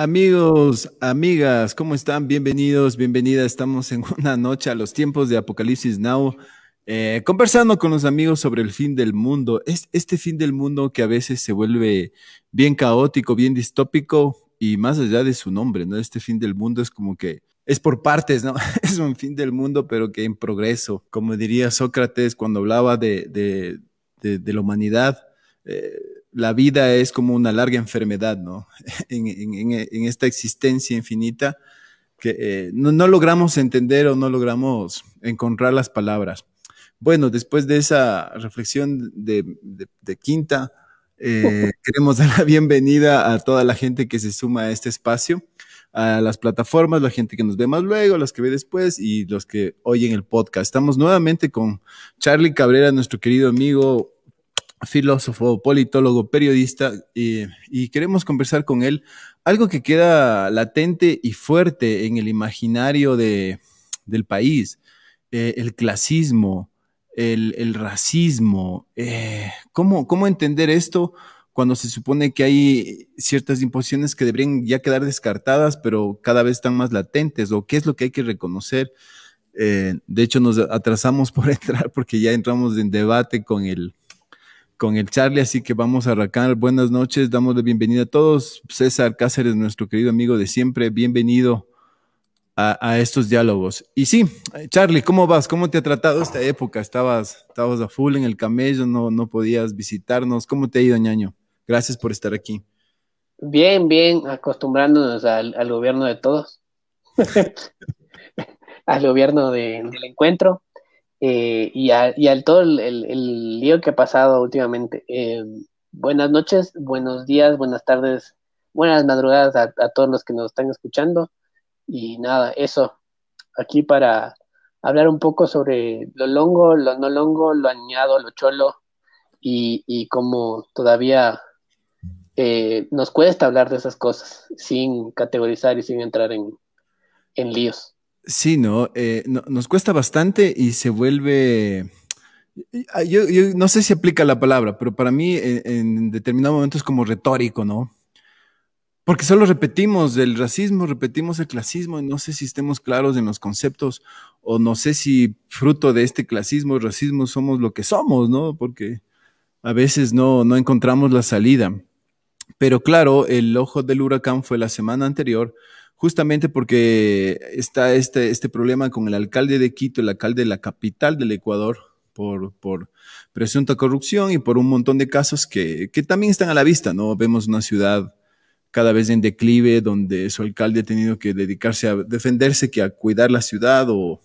Amigos, amigas, ¿cómo están? Bienvenidos, bienvenidas. Estamos en una noche a los tiempos de Apocalipsis Now, eh, conversando con los amigos sobre el fin del mundo. Es este fin del mundo que a veces se vuelve bien caótico, bien distópico y más allá de su nombre, ¿no? Este fin del mundo es como que es por partes, ¿no? Es un fin del mundo, pero que en progreso. Como diría Sócrates cuando hablaba de, de, la humanidad. Eh, la vida es como una larga enfermedad, ¿no? En, esta existencia infinita que eh, no, logramos entender o no logramos encontrar las palabras. Bueno, después de esa reflexión de, quinta, eh, queremos dar la bienvenida a toda la gente que se suma a este espacio, a las plataformas, la gente que nos ve más luego, los que ve después y los que oyen el podcast. Estamos nuevamente con Charlie Cabrera, nuestro querido amigo, filósofo, politólogo, periodista, y, queremos conversar con él algo que queda latente y fuerte en el imaginario de, del país, eh, el clasismo, el, racismo. Eh, ¿cómo, ¿Cómo entender esto cuando se supone que hay ciertas imposiciones que deberían ya quedar descartadas, pero cada vez están más latentes? ¿O qué es lo que hay que reconocer? Eh, de hecho, nos atrasamos por entrar porque ya entramos en debate con el, con el Charlie, así que vamos a arrancar. Buenas noches, damos la bienvenida a todos. César Cáceres, nuestro querido amigo de siempre, bienvenido a, estos diálogos. Y sí, Charlie, ¿cómo vas? ¿Cómo te ha tratado esta época? Estabas, estabas a full en el camello, no, no podías visitarnos. ¿Cómo te ha ido, ñaño? Gracias por estar aquí. Bien, bien, acostumbrándonos al, gobierno de todos, al gobierno del encuentro. Eh, y, a, y, al todo el, lío que ha pasado últimamente. Eh, buenas noches, buenos días, buenas tardes, buenas madrugadas a, todos los que nos están escuchando. Y nada, eso, aquí para hablar un poco sobre lo longo, lo no longo, lo añado, lo cholo y, y cómo todavía eh, nos cuesta hablar de esas cosas sin categorizar y sin entrar en, en líos. Sí, eh, no, nos cuesta bastante y se vuelve, ah, yo, no sé si aplica la palabra, pero para mí en, en, determinado momento es como retórico, ¿no? Porque solo repetimos el racismo, repetimos el clasismo, y no sé si estemos claros en los conceptos o no sé si fruto de este clasismo y racismo somos lo que somos, ¿no? Porque a veces no, no encontramos la salida. Pero claro, el ojo del huracán fue la semana anterior justamente porque está este, este problema con el alcalde de Quito, el alcalde de la capital del Ecuador, por, por presunta corrupción y por un montón de casos que, que también están a la vista, ¿no? Vemos una ciudad cada vez en declive, donde su alcalde ha tenido que dedicarse a defenderse que a cuidar la ciudad o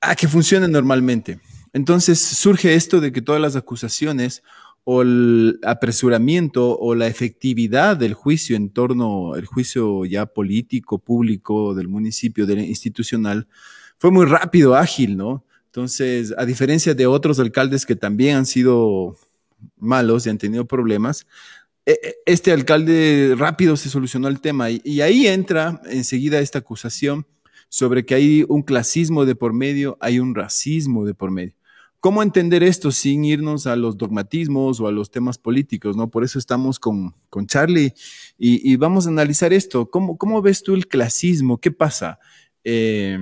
a que funcione normalmente. Entonces surge esto de que todas las acusaciones o el apresuramiento o la efectividad del juicio en torno al juicio ya político, público del municipio, del institucional, fue muy rápido, ágil, ¿no? Entonces, a diferencia de otros alcaldes que también han sido malos y han tenido problemas, e, e, este alcalde rápido se solucionó el tema y, y ahí entra enseguida esta acusación sobre que hay un clasismo de por medio, hay un racismo de por medio. ¿Cómo entender esto sin irnos a los dogmatismos o a los temas políticos? ¿no? Por eso estamos con, con Charlie y, vamos a analizar esto. ¿Cómo, ¿Cómo, ves tú el clasismo? ¿Qué pasa? Eh,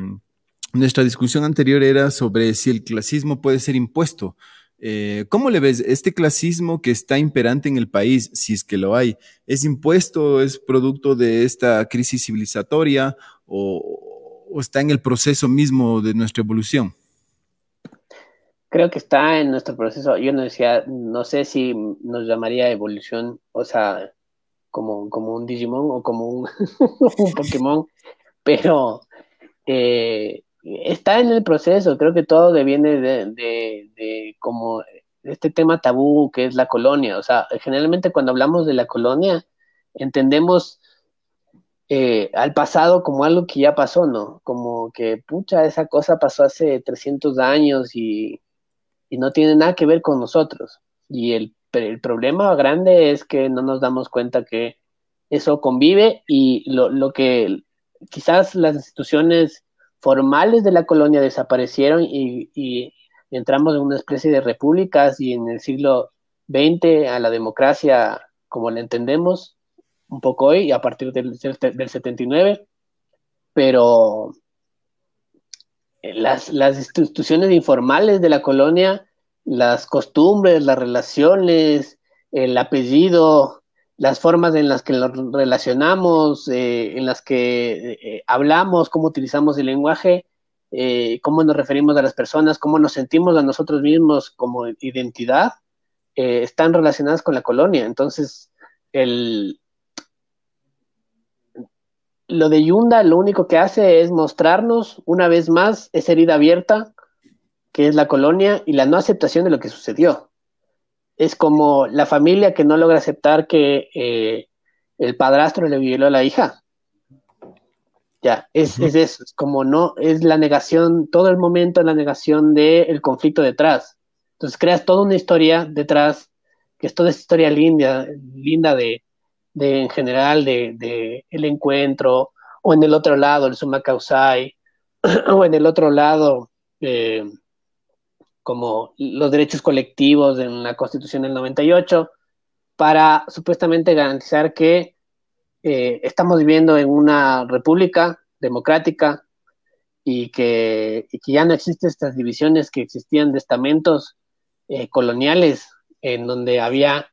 nuestra discusión anterior era sobre si el clasismo puede ser impuesto. Eh, ¿Cómo le ves este clasismo que está imperante en el país, si es que lo hay? ¿Es impuesto, es producto de esta crisis civilizatoria o está en el proceso mismo de nuestra evolución? Creo que está en nuestro proceso. Yo no decía, no sé si nos llamaría evolución, o sea, como, como un Digimon o como un, Pokémon, pero eh, está en el proceso. Creo que todo deviene de, de, de como este tema tabú que es la colonia. O sea, generalmente cuando hablamos de la colonia, entendemos eh, al pasado como algo que ya pasó, ¿no? Como que, pucha, esa cosa pasó hace 300 años y, y no tiene nada que ver con nosotros. Y el, el problema grande es que no nos damos cuenta que eso convive y lo, lo que quizás las instituciones formales de la colonia desaparecieron y, y, entramos en una especie de repúblicas y en el siglo XX a la democracia como la entendemos un poco hoy, a partir del, del 79, pero las, las instituciones informales de la colonia, las costumbres, las relaciones, el apellido, las formas en las que nos relacionamos, eh, en las que eh, hablamos, cómo utilizamos el lenguaje, eh, cómo nos referimos a las personas, cómo nos sentimos a nosotros mismos como identidad, están relacionadas con la colonia. Entonces, el, lo de Yunda lo único que hace es mostrarnos una vez más esa herida abierta que es la colonia y la no aceptación de lo que sucedió. Es como la familia que no logra aceptar que eh, el padrastro le violó a la hija. Ya, es, es, eso, es como no, es la negación, todo el momento la negación del conflicto detrás. Entonces creas toda una historia detrás, que es toda esa historia linda, linda de, de en general de, el encuentro, o en el otro lado el suma causai, o en el otro lado eh, como los derechos colectivos en la Constitución del 98, para supuestamente garantizar que eh, estamos viviendo en una república democrática y que, ya no existen estas divisiones que existían de estamentos eh, coloniales en donde había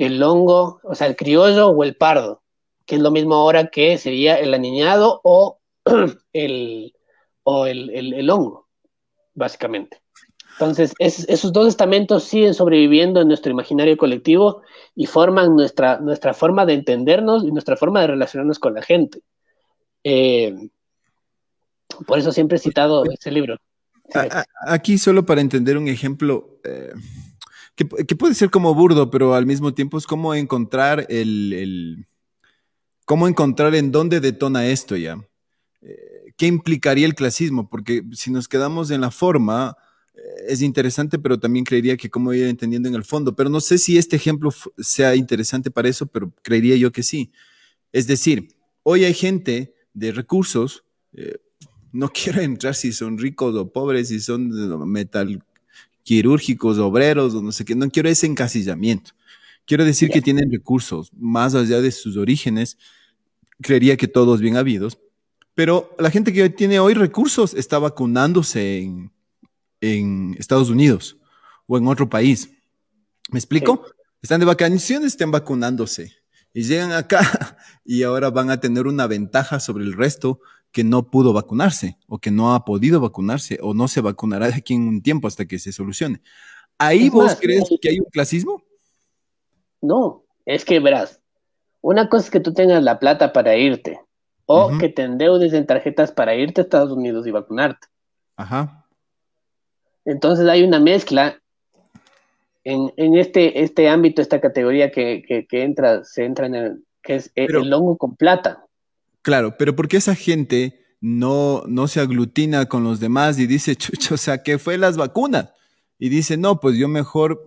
el hongo, o sea, el criollo o el pardo, que es lo mismo ahora que sería el aniñado o el, o el, hongo, básicamente. Entonces, esos dos estamentos siguen sobreviviendo en nuestro imaginario colectivo y forman nuestra, nuestra forma de entendernos y nuestra forma de relacionarnos con la gente. Eh, por eso siempre he citado ese libro. Aquí solo para entender un ejemplo, eh, que, puede ser como burdo, pero al mismo tiempo es como encontrar el, cómo encontrar en dónde detona esto ya. Eh, ¿Qué implicaría el clasismo? Porque si nos quedamos en la forma, eh, es interesante, pero también creería que cómo ir entendiendo en el fondo. Pero no sé si este ejemplo sea interesante para eso, pero creería yo que sí. Es decir, hoy hay gente de recursos, eh, no quiero entrar si son ricos o pobres, si son metal quirúrgicos, obreros, o no sé qué, no quiero ese encasillamiento. Quiero decir que tienen recursos, más allá de sus orígenes, creería que todos bien habidos, pero la gente que tiene hoy recursos está vacunándose en, Estados Unidos o en otro país. ¿Me explico? Están de vacaciones, están vacunándose y llegan acá y ahora van a tener una ventaja sobre el resto que no pudo vacunarse o que no ha podido vacunarse o no se vacunará de aquí en un tiempo hasta que se solucione. ¿Ahí vos crees que hay un clasismo? No, es que verás, una cosa es que tú tengas la plata para irte o que te endeudes en tarjetas para irte a Estados Unidos y vacunarte. Ajá. Entonces hay una mezcla en, este, este ámbito, esta categoría que, entra, se entra en el, que es el, el hongo con plata. Claro, pero ¿por qué esa gente no, no se aglutina con los demás y dice, chucho, o sea, ¿qué fue las vacunas? Y dice, no, pues yo mejor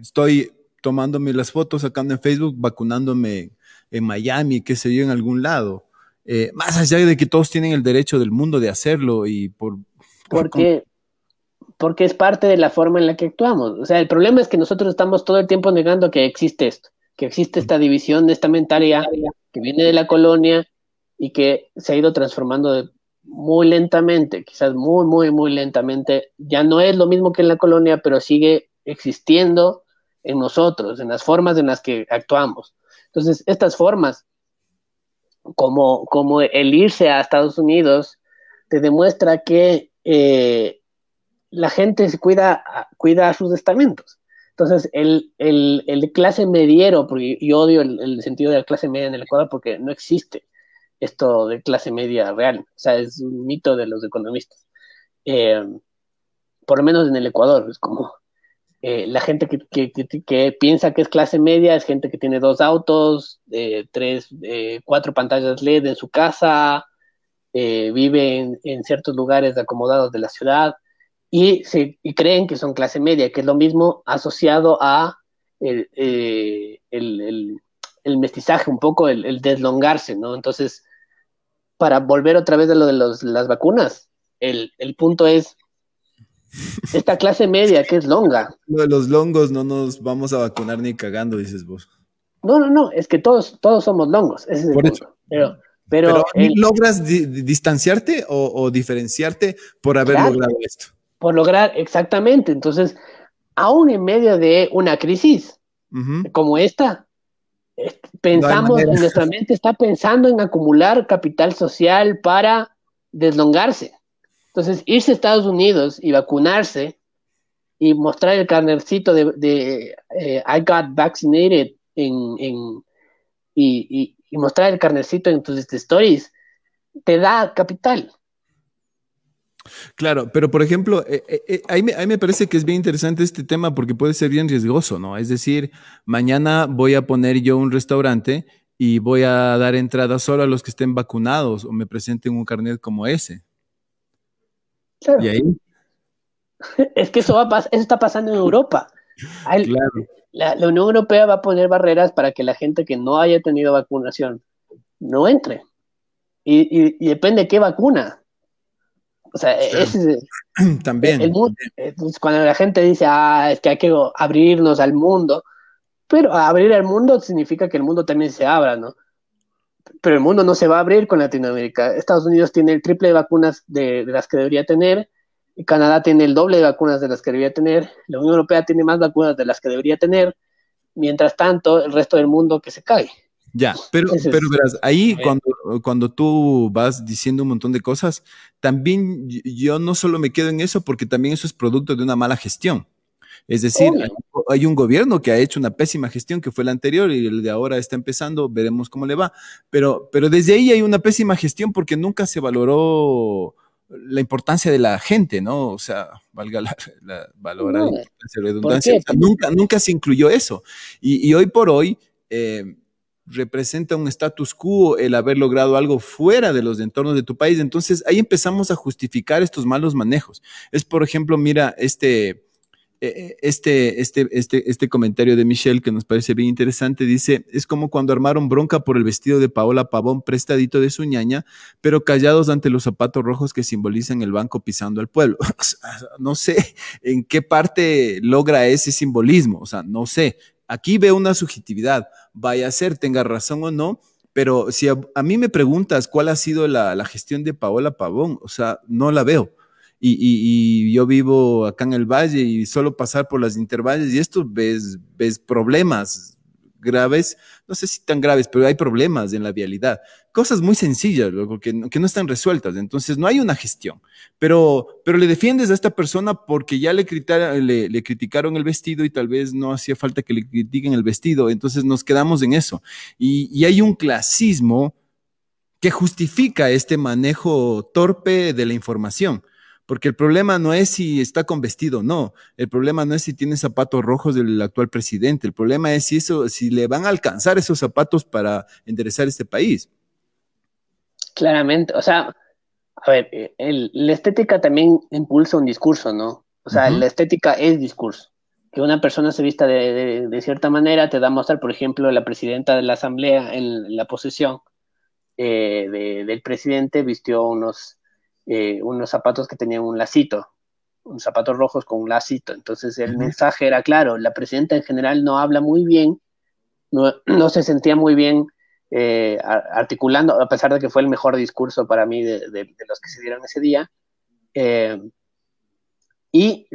estoy tomándome las fotos, sacando en Facebook, vacunándome en Miami, qué sé yo, en algún lado. Eh, más allá de que todos tienen el derecho del mundo de hacerlo y por... porque, porque es parte de la forma en la que actuamos. O sea, el problema es que nosotros estamos todo el tiempo negando que existe esto, que existe esta división, esta mentalidad que viene de la colonia y que se ha ido transformando muy lentamente, quizás muy, muy, muy lentamente. Ya no es lo mismo que en la colonia, pero sigue existiendo en nosotros, en las formas en las que actuamos. Entonces, estas formas, como, como el irse a Estados Unidos, te demuestra que eh, la gente se cuida, cuida sus estamentos. Entonces, el, el, el clase mediero, porque yo odio el, el, sentido de la clase media en el Ecuador porque no existe esto de clase media real, o sea, es un mito de los economistas. Eh, por lo menos en el Ecuador, es como eh, la gente que, que, piensa que es clase media es gente que tiene dos autos, eh, tres, cuatro pantallas LED en su casa, vive en, ciertos lugares acomodados de la ciudad y, se, y creen que son clase media, que es lo mismo asociado a el, el, el mestizaje, un poco el, deslongarse, ¿no? Entonces, para volver otra vez a lo de las vacunas. El, punto es esta clase media que es longa. Lo de los longos no nos vamos a vacunar ni cagando, dices vos. No, no, no, es que todos, todos somos longos. Ese es Por eso. Pero, pero, ¿logras distanciarte o, diferenciarte por haber logrado esto? Por lograr, exactamente. Entonces, aún en medio de una crisis como esta, pensamos, nuestra mente está pensando en acumular capital social para deslongarse. Entonces, irse a Estados Unidos y vacunarse y mostrar el carnercito de, eh, I got vaccinated en, y, mostrar el carnercito en tus stories, te da capital. Claro, pero por ejemplo, eh, eh, ahí, me, me, parece que es bien interesante este tema porque puede ser bien riesgoso, ¿no? Es decir, mañana voy a poner yo un restaurante y voy a dar entrada solo a los que estén vacunados o me presenten un carnet como ese. ¿Y ahí? Es que eso, va eso está pasando en Europa. la, Unión Europea va a poner barreras para que la gente que no haya tenido vacunación no entre. Y, depende de qué vacuna. O sea, también. cuando la gente dice, ah, es que hay que abrirnos al mundo, pero abrir al mundo significa que el mundo también se abra, ¿no? Pero el mundo no se va a abrir con Latinoamérica. Estados Unidos tiene el triple de vacunas de, las que debería tener, y Canadá tiene el doble de vacunas de las que debería tener, la Unión Europea tiene más vacunas de las que debería tener, mientras tanto el resto del mundo que se cae. Ya, pero, pero verás, ahí cuando, cuando tú vas diciendo un montón de cosas, también yo no solo me quedo en eso porque también eso es producto de una mala gestión. Es decir, hay, un gobierno que ha hecho una pésima gestión que fue la anterior y el de ahora está empezando, veremos cómo le va. Pero, pero desde ahí hay una pésima gestión porque nunca se valoró la importancia de la gente, ¿no? O sea, valga la, la valorar la redundancia. nunca, nunca se incluyó eso. Y, hoy por hoy eh, representa un status quo el haber logrado algo fuera de los entornos de tu país. Entonces ahí empezamos a justificar estos malos manejos. Es, por ejemplo, mira, este eh, eh, este, este, este, este comentario de Michelle que nos parece bien interesante. Dice, es como cuando armaron bronca por el vestido de Paola Pavón prestadito de su ñaña, pero callados ante los zapatos rojos que simbolizan el banco pisando al pueblo. no sé en qué parte logra ese simbolismo, o sea, no sé. Aquí veo una subjetividad, vaya a ser, tenga razón o no, pero si a, mí me preguntas cuál ha sido la, gestión de Paola Pavón, o sea, no la veo. Y, yo vivo acá en el valle y solo pasar por las intervalles y esto ves, ves problemas graves, no sé si tan graves, pero hay problemas en la vialidad. Cosas muy sencillas, que, que, no están resueltas. Entonces, no hay una gestión. Pero, pero le defiendes a esta persona porque ya le, le, le, criticaron el vestido y tal vez no hacía falta que le critiquen el vestido. Entonces, nos quedamos en eso. Y, y hay un clasismo que justifica este manejo torpe de la información. Porque el problema no es si está con vestido o no. El problema no es si tiene zapatos rojos del actual presidente. El problema es si, eso, si le van a alcanzar esos zapatos para enderezar este país. Claramente. O sea, a ver, la estética también impulsa un discurso, ¿no? O sea, la estética es discurso. Que una persona se vista de, cierta manera te da a mostrar, por ejemplo, la presidenta de la asamblea en la posesión eh, del presidente vistió unos eh, unos zapatos que tenían un lacito, unos zapatos rojos con un lacito. Entonces el mensaje era claro, la presidenta en general no habla muy bien, no, se sentía muy bien eh, articulando, a pesar de que fue el mejor discurso para mí de, los que se dieron ese día. Eh, y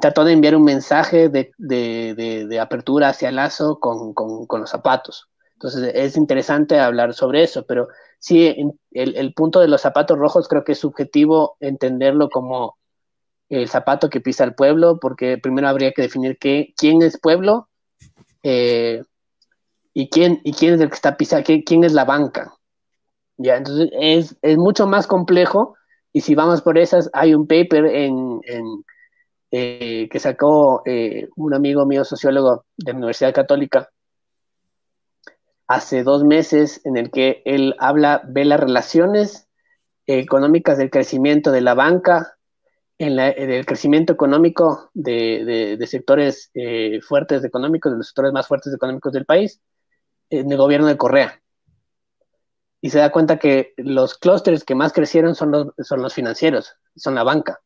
trató de enviar un mensaje de, apertura hacia Lazo con, con los zapatos. Entonces es interesante hablar sobre eso, pero sí, el, punto de los zapatos rojos creo que es subjetivo entenderlo como el zapato que pisa el pueblo, porque primero habría que definir qué, quién es pueblo eh, y, quién, y quién es el que está pisando, quién es la banca. Ya, entonces es, mucho más complejo y si vamos por esas, hay un paper en, eh, que sacó eh, un amigo mío, sociólogo de la Universidad Católica, hace dos meses en el que él habla, ve las relaciones económicas del crecimiento de la banca, en, el crecimiento económico de, sectores eh, fuertes económicos, de los sectores más fuertes económicos del país, en el gobierno de Correa. Y se da cuenta que los clústeres que más crecieron son los, son los financieros, son la banca.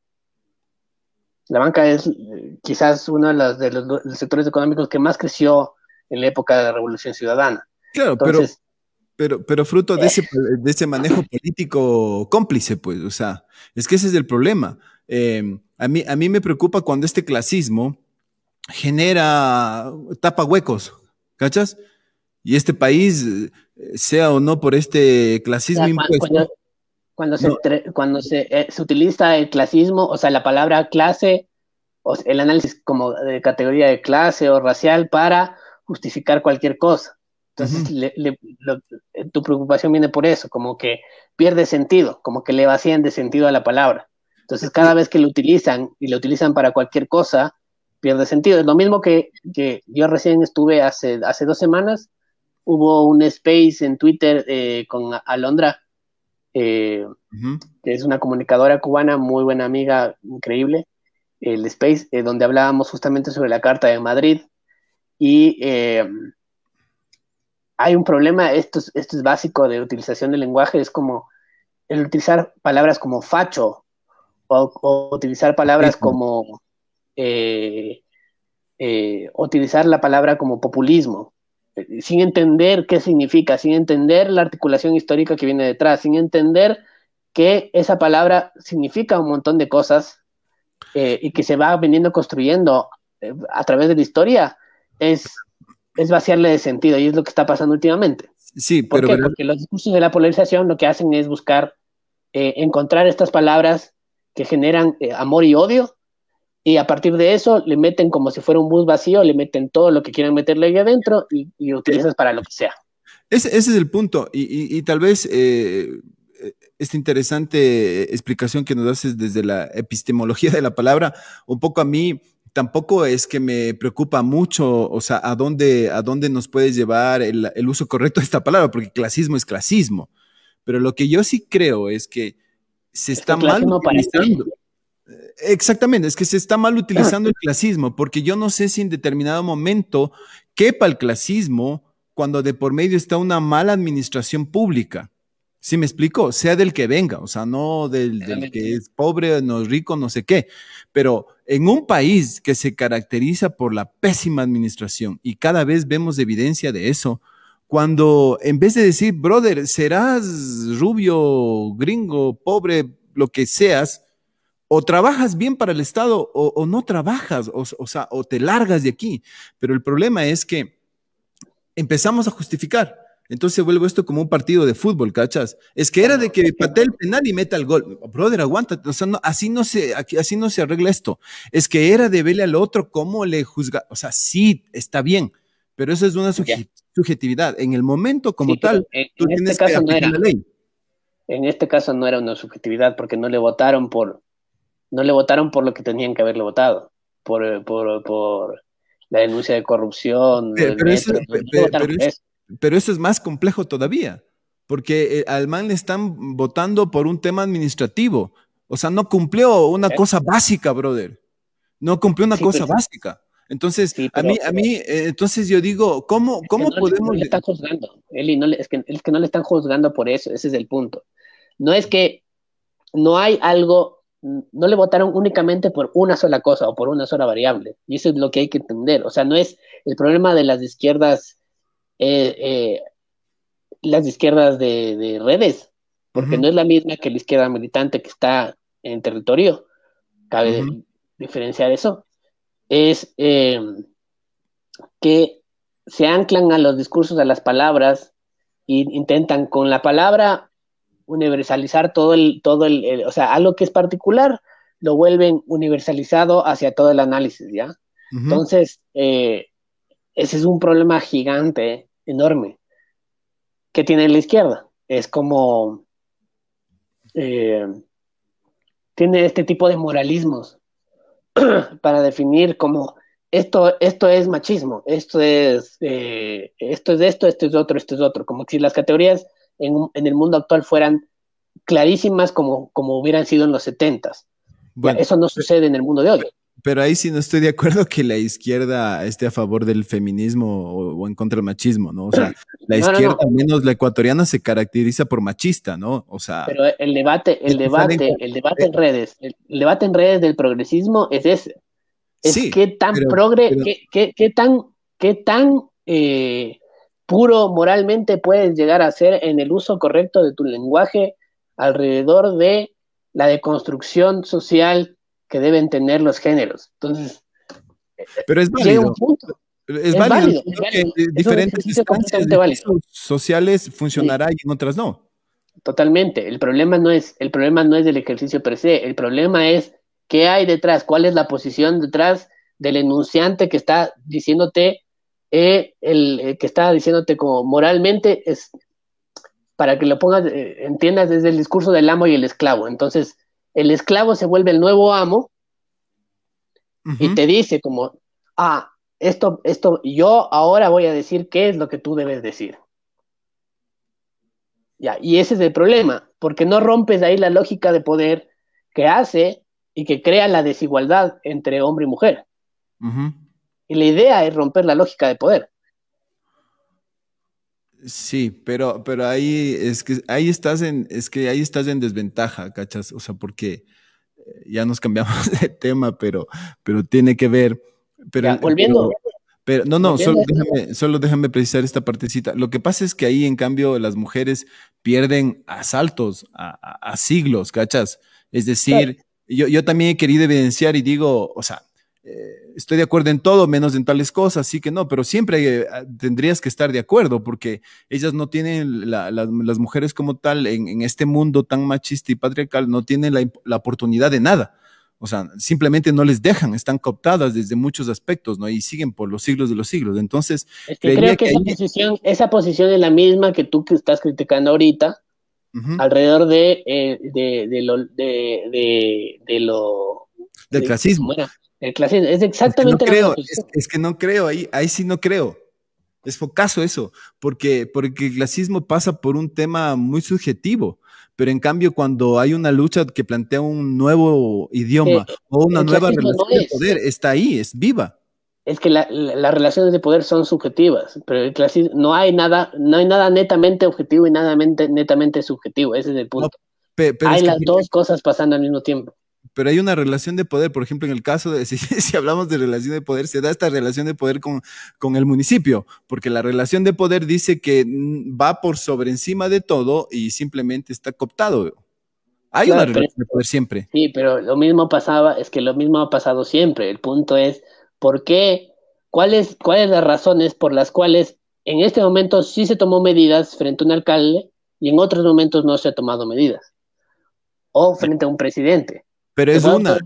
La banca es eh, quizás uno de los sectores económicos que más creció en la época de la Revolución Ciudadana. Claro, pero, pero, pero fruto de, ese, de ese manejo político cómplice, pues, o sea, es que ese es el problema. Em, a, mí, a mí me preocupa cuando este clasismo genera, tapa huecos, ¿cachas? Y este país, sea o no por este clasismo impuesto. Cuando, se, cuando eh, se, utiliza el clasismo, o sea, la palabra clase, o el análisis como de categoría de clase o racial para justificar cualquier cosa. Entonces, tu preocupación viene por eso, como que pierde sentido, como que le vacían de sentido a la palabra. Entonces, cada vez que lo utilizan y lo utilizan para cualquier cosa, pierde sentido. Es lo mismo que, que yo recién estuve hace, hace dos semanas, hubo un space en Twitter eh, con Alondra, eh, que es una comunicadora cubana, muy buena amiga, increíble, el space, eh, donde hablábamos justamente sobre la Carta de Madrid. Y hay un problema, esto es, esto es básico de utilización del lenguaje, es como el utilizar palabras como facho o, utilizar palabras como utilizar la palabra como populismo sin entender qué significa, sin entender la articulación histórica que viene detrás, sin entender que esa palabra significa un montón de cosas eh, y que se va veniendo construyendo eh, a través de la historia, es, es vaciarle de sentido y es lo que está pasando últimamente. Sí, ¿Por qué? Porque los discursos de la polarización lo que hacen es buscar eh, encontrar estas palabras que generan amor y odio y a partir de eso le meten como si fuera un bus vacío, le meten todo lo que quieran meterle ahí adentro y, y utilizas para lo que sea. Ese, ese es el punto. Y, y, tal vez eh, esta interesante explicación que nos haces desde la epistemología de la palabra, un poco a mí tampoco es que me preocupa mucho, o sea, a dónde, a dónde nos puede llevar el, el uso correcto de esta palabra, porque clasismo es clasismo. Pero lo que yo sí creo es que se está mal utilizando. Exactamente, es que se está mal utilizando el clasismo, porque yo no sé si en determinado momento quepa el clasismo cuando de por medio está una mala administración pública. ¿Sí me explico? Sea del que venga, o sea, no del, del, que es pobre, no es rico, no sé qué. Pero en un país que se caracteriza por la pésima administración y cada vez vemos evidencia de eso, cuando en vez de decir, brother, serás rubio, gringo, pobre, lo que seas, o trabajas bien para el Estado o, no trabajas, o, sea, o te largas de aquí. Pero el problema es que empezamos a justificar. Entonces se vuelve esto como un partido de fútbol, ¿cachas? Es que era de que patee el penal y meta el gol. Brother, aguanta. O sea, así, no se, así no se arregla esto. Es que era de verle al otro cómo le juzga. O sea, sí, está bien, pero eso es una subjetividad. En el momento como tal, tú este que aplicar la ley. En este caso no era una subjetividad porque no le votaron por, no le votaron por lo que tenían que haberle votado, por, por, por la denuncia de corrupción. Pero, eso, es, más complejo todavía, porque eh, al man le están votando por un tema administrativo. O sea, no cumplió una cosa básica, brother. No cumplió una cosa básica. Entonces, a mí, a mí, eh, entonces yo digo, ¿cómo, cómo podemos...? No le están juzgando, Eli, no es, que, es que no le están juzgando por eso, ese es el punto. No es que no hay algo no le votaron únicamente por una sola cosa o por una sola variable. Y eso es lo que hay que entender. O sea, no es el problema de las izquierdas, eh, eh, las izquierdas de, redes, porque no es la misma que la izquierda militante que está en territorio. Cabe diferenciar eso. Es eh, que se anclan a los discursos, a las palabras, e intentan con la palabra universalizar todo el, todo el, o sea, algo que es particular, lo vuelven universalizado hacia todo el análisis, ¿ya? Entonces, eh, ese es un problema gigante, enorme, que tiene la izquierda. Es como, eh, tiene este tipo de moralismos para definir como esto, esto es machismo, esto es, eh, esto es esto, esto es otro, esto es otro, como si las categorías en, el mundo actual fueran clarísimas como, como hubieran sido en los 70 Bueno, eso no sucede en el mundo de hoy. Pero ahí sí no estoy de acuerdo que la izquierda esté a favor del feminismo o, en contra del machismo, ¿no? O sea, la izquierda, al menos la ecuatoriana, se caracteriza por machista, ¿no? O sea. Pero el debate, el debate, el debate en redes, el, debate en redes del progresismo es ese. Es qué tan progre, qué, qué, tan, qué tan eh, puro moralmente puedes llegar a ser en el uso correcto de tu lenguaje alrededor de la deconstrucción social que deben tener los géneros. Entonces, pero es válido. Es, válido, diferentes instancias sociales funcionará y en otras no. Totalmente. El problema no es el problema no es del ejercicio per se. El problema es qué hay detrás, cuál es la posición detrás del enunciante que está diciéndote eh, el, que está diciéndote como moralmente es para que lo pongas, eh, entiendas desde el discurso del amo y el esclavo. Entonces, el esclavo se vuelve el nuevo amo y te dice como, ah, esto, esto, yo ahora voy a decir qué es lo que tú debes decir. Ya, y ese es el problema, porque no rompes ahí la lógica de poder que hace y que crea la desigualdad entre hombre y mujer. Y la idea es romper la lógica de poder. Sí, pero, pero ahí es que ahí estás en, es que ahí estás en desventaja, ¿cachas? O sea, porque eh, ya nos cambiamos de tema, pero, pero tiene que ver. Pero, volviendo. Pero, no, no, solo déjame, solo déjame, precisar esta partecita. Lo que pasa es que ahí, en cambio, las mujeres pierden asaltos a, siglos, ¿cachas? Es decir, yo, yo también he querido evidenciar y digo, o sea, eh, estoy de acuerdo en todo, menos en tales cosas, sí que no, pero siempre eh, tendrías que estar de acuerdo porque ellas no tienen, las mujeres como tal, en, este mundo tan machista y patriarcal, no tienen la, oportunidad de nada. O sea, simplemente no les dejan, están cooptadas desde muchos aspectos, ¿no? Y siguen por los siglos de los siglos. Entonces, creo que, esa, posición, esa posición es la misma que tú que estás criticando ahorita, alrededor de, eh, de, lo, de, de, lo... Del clasismo. El clasismo es exactamente es que no creo, es, que no creo, ahí, ahí sí no creo. Es focazo eso, porque, porque el clasismo pasa por un tema muy subjetivo, pero en cambio cuando hay una lucha que plantea un nuevo idioma eh, o una nueva relación de poder, está ahí, es viva. Es que las relaciones de poder son subjetivas, pero el clasismo no hay nada, no hay nada netamente objetivo y nada netamente subjetivo, ese es el punto. hay las dos cosas pasando al mismo tiempo pero hay una relación de poder, por ejemplo, en el caso de, si, hablamos de relación de poder, se da esta relación de poder con, con, el municipio, porque la relación de poder dice que va por sobre encima de todo y simplemente está cooptado. Hay una relación de poder siempre. Sí, pero lo mismo pasaba, es que lo mismo ha pasado siempre. El punto es, ¿por qué? ¿Cuáles cuáles las razones por las cuales en este momento sí se tomó medidas frente a un alcalde y en otros momentos no se ha tomado medidas? O frente a un presidente. Pero es una.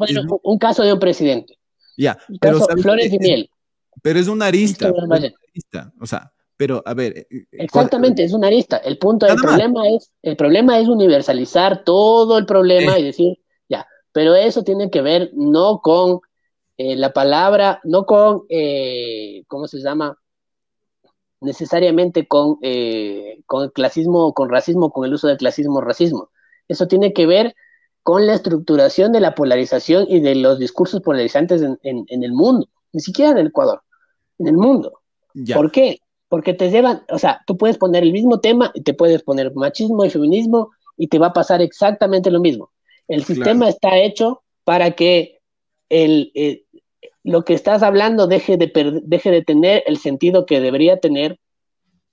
un caso de un presidente. Ya, pero. Flores y miel. Pero es una arista. O sea, pero a ver. Eh, eh, Exactamente, es una arista. El punto, el problema es, el problema es universalizar todo el problema y decir, ya, pero eso tiene que ver no con eh, la palabra, no con, ¿cómo se llama? Necesariamente con, con el clasismo, con racismo, con el uso del clasismo, racismo. Eso tiene que ver con la estructuración de la polarización y de los discursos polarizantes en, el mundo, ni siquiera en el Ecuador, en el mundo. ¿Por qué? Porque te llevan, o sea, tú puedes poner el mismo tema y te puedes poner machismo y feminismo y te va a pasar exactamente lo mismo. El sistema está hecho para que el, eh, lo que estás hablando deje de, deje de tener el sentido que debería tener,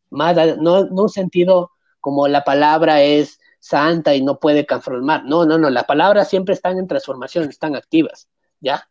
más, no, no un sentido como la palabra es santa y no puede transformar. No, no, no, las palabras siempre están en transformación, están activas, ¿ya?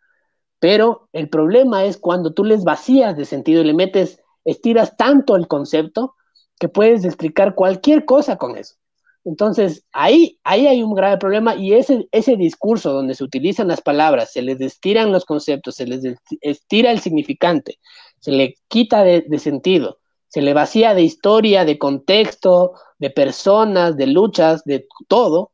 Pero el problema es cuando tú les vacías de sentido y le metes, estiras tanto el concepto que puedes explicar cualquier cosa con eso. Entonces, ahí, ahí hay un grave problema y ese, ese discurso donde se utilizan las palabras, se les estiran los conceptos, se les estira el significante, se le quita de, de sentido, se le vacía de historia, de contexto, de personas, de luchas, de todo.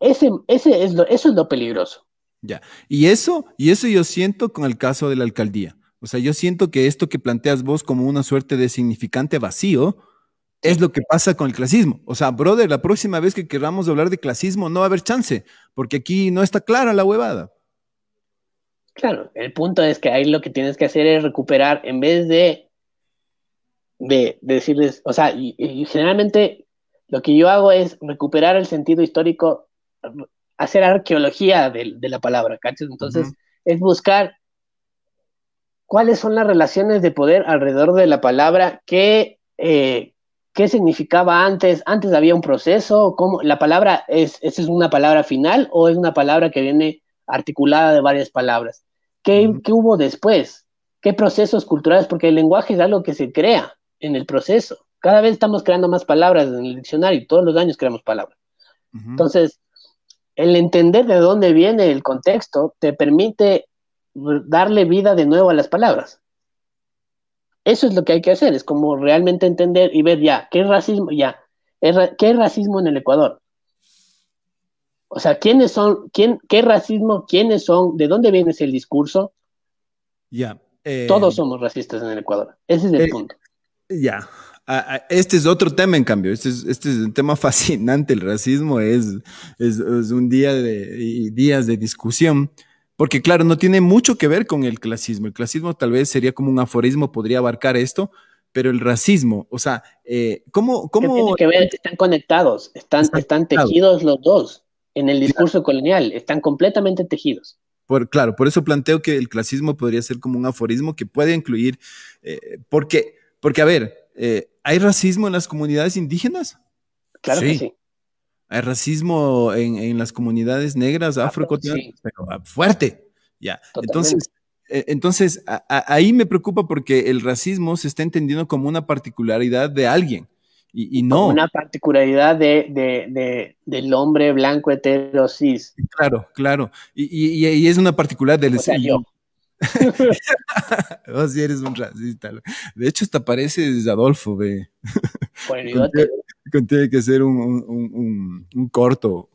Ese, ese es lo, eso es lo peligroso. Ya. Y eso, y eso yo siento con el caso de la alcaldía. O sea, yo siento que esto que planteas vos como una suerte de significante vacío es lo que pasa con el clasismo. O sea, brother, la próxima vez que queramos hablar de clasismo no va a haber chance, porque aquí no está clara la huevada. Claro, el punto es que ahí lo que tienes que hacer es recuperar, en vez de de, decirles, o sea, y, generalmente lo que yo hago es recuperar el sentido histórico, hacer arqueología de, la palabra, ¿cachas? Entonces, es buscar cuáles son las relaciones de poder alrededor de la palabra, qué, eh, qué significaba antes, antes había un proceso, cómo la palabra es, ¿es una palabra final o es una palabra que viene articulada de varias palabras? ¿Qué, ¿qué hubo después? ¿Qué procesos culturales? Porque el lenguaje es algo que se crea en el proceso. Cada vez estamos creando más palabras en el diccionario, todos los años creamos palabras. Entonces, el entender de dónde viene el contexto te permite darle vida de nuevo a las palabras. Eso es lo que hay que hacer, es como realmente entender y ver ya, ¿qué racismo? Ya, ¿qué racismo en el Ecuador? O sea, ¿quiénes son, quién, qué racismo, quiénes son, de dónde viene ese discurso? Ya. Eh, Todos somos racistas en el Ecuador. Ese es el eh, punto. Ya. Este es otro tema, en cambio. Este es, este es un tema fascinante. El racismo es, es, un día de días de discusión. Porque, claro, no tiene mucho que ver con el clasismo. El clasismo tal vez sería como un aforismo, podría abarcar esto, pero el racismo, o sea, eh, ¿cómo, cómo... tiene que ver? Están conectados, están, están tejidos los dos en el discurso colonial, están completamente tejidos. Por, claro, por eso planteo que el clasismo podría ser como un aforismo que puede incluir, eh, porque, porque, a ver, eh, ¿hay racismo en las comunidades indígenas? Claro que sí. Hay racismo en, las comunidades negras, afro pero fuerte. Ya. Entonces, eh, entonces ahí me preocupa porque el racismo se está entendiendo como una particularidad de alguien. Y, no. una particularidad de, del hombre blanco hetero cis. Claro, claro. Y, y es una particularidad del. O yo. Vos sí eres un racista. De hecho, hasta pareces Adolfo, ve. Contiene que hacer un, corto.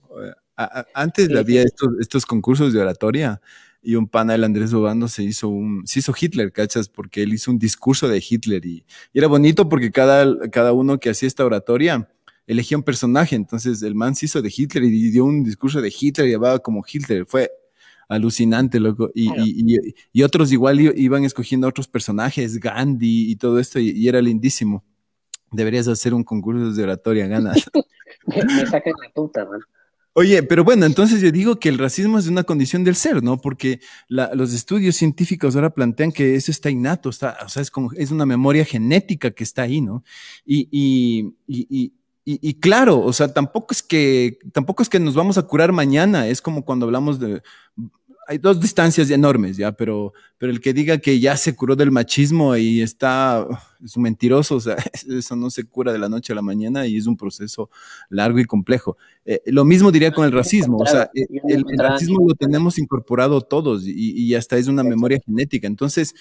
antes había estos, concursos de oratoria y un pana, el Andrés Obando, se hizo un, se hizo Hitler, ¿cachas? Porque él hizo un discurso de Hitler y, era bonito porque cada, cada uno que hacía esta oratoria elegía un personaje. Entonces el man se hizo de Hitler y dio un discurso de Hitler y hablaba como Hitler. Fue alucinante, loco. Y, y, otros igual iban escogiendo otros personajes, Gandhi y todo esto, y, era lindísimo. Deberías hacer un concurso de oratoria, ganas. me, me sacan la puta, man. Oye, pero bueno, entonces yo digo que el racismo es una condición del ser, ¿no? Porque los estudios científicos ahora plantean que eso está innato, está, o sea, es, como, es una memoria genética que está ahí, ¿no? Y, y, y, y, claro, o sea, tampoco es que tampoco es que nos vamos a curar mañana. Es como cuando hablamos de hay dos distancias enormes, ya, pero, pero el que diga que ya se curó del machismo y está, es un mentiroso, o sea, eso no se cura de la noche a la mañana y es un proceso largo y complejo. Eh, lo mismo diría con el racismo, o sea, eh, el, racismo lo tenemos incorporado todos y, hasta es una memoria genética. Entonces,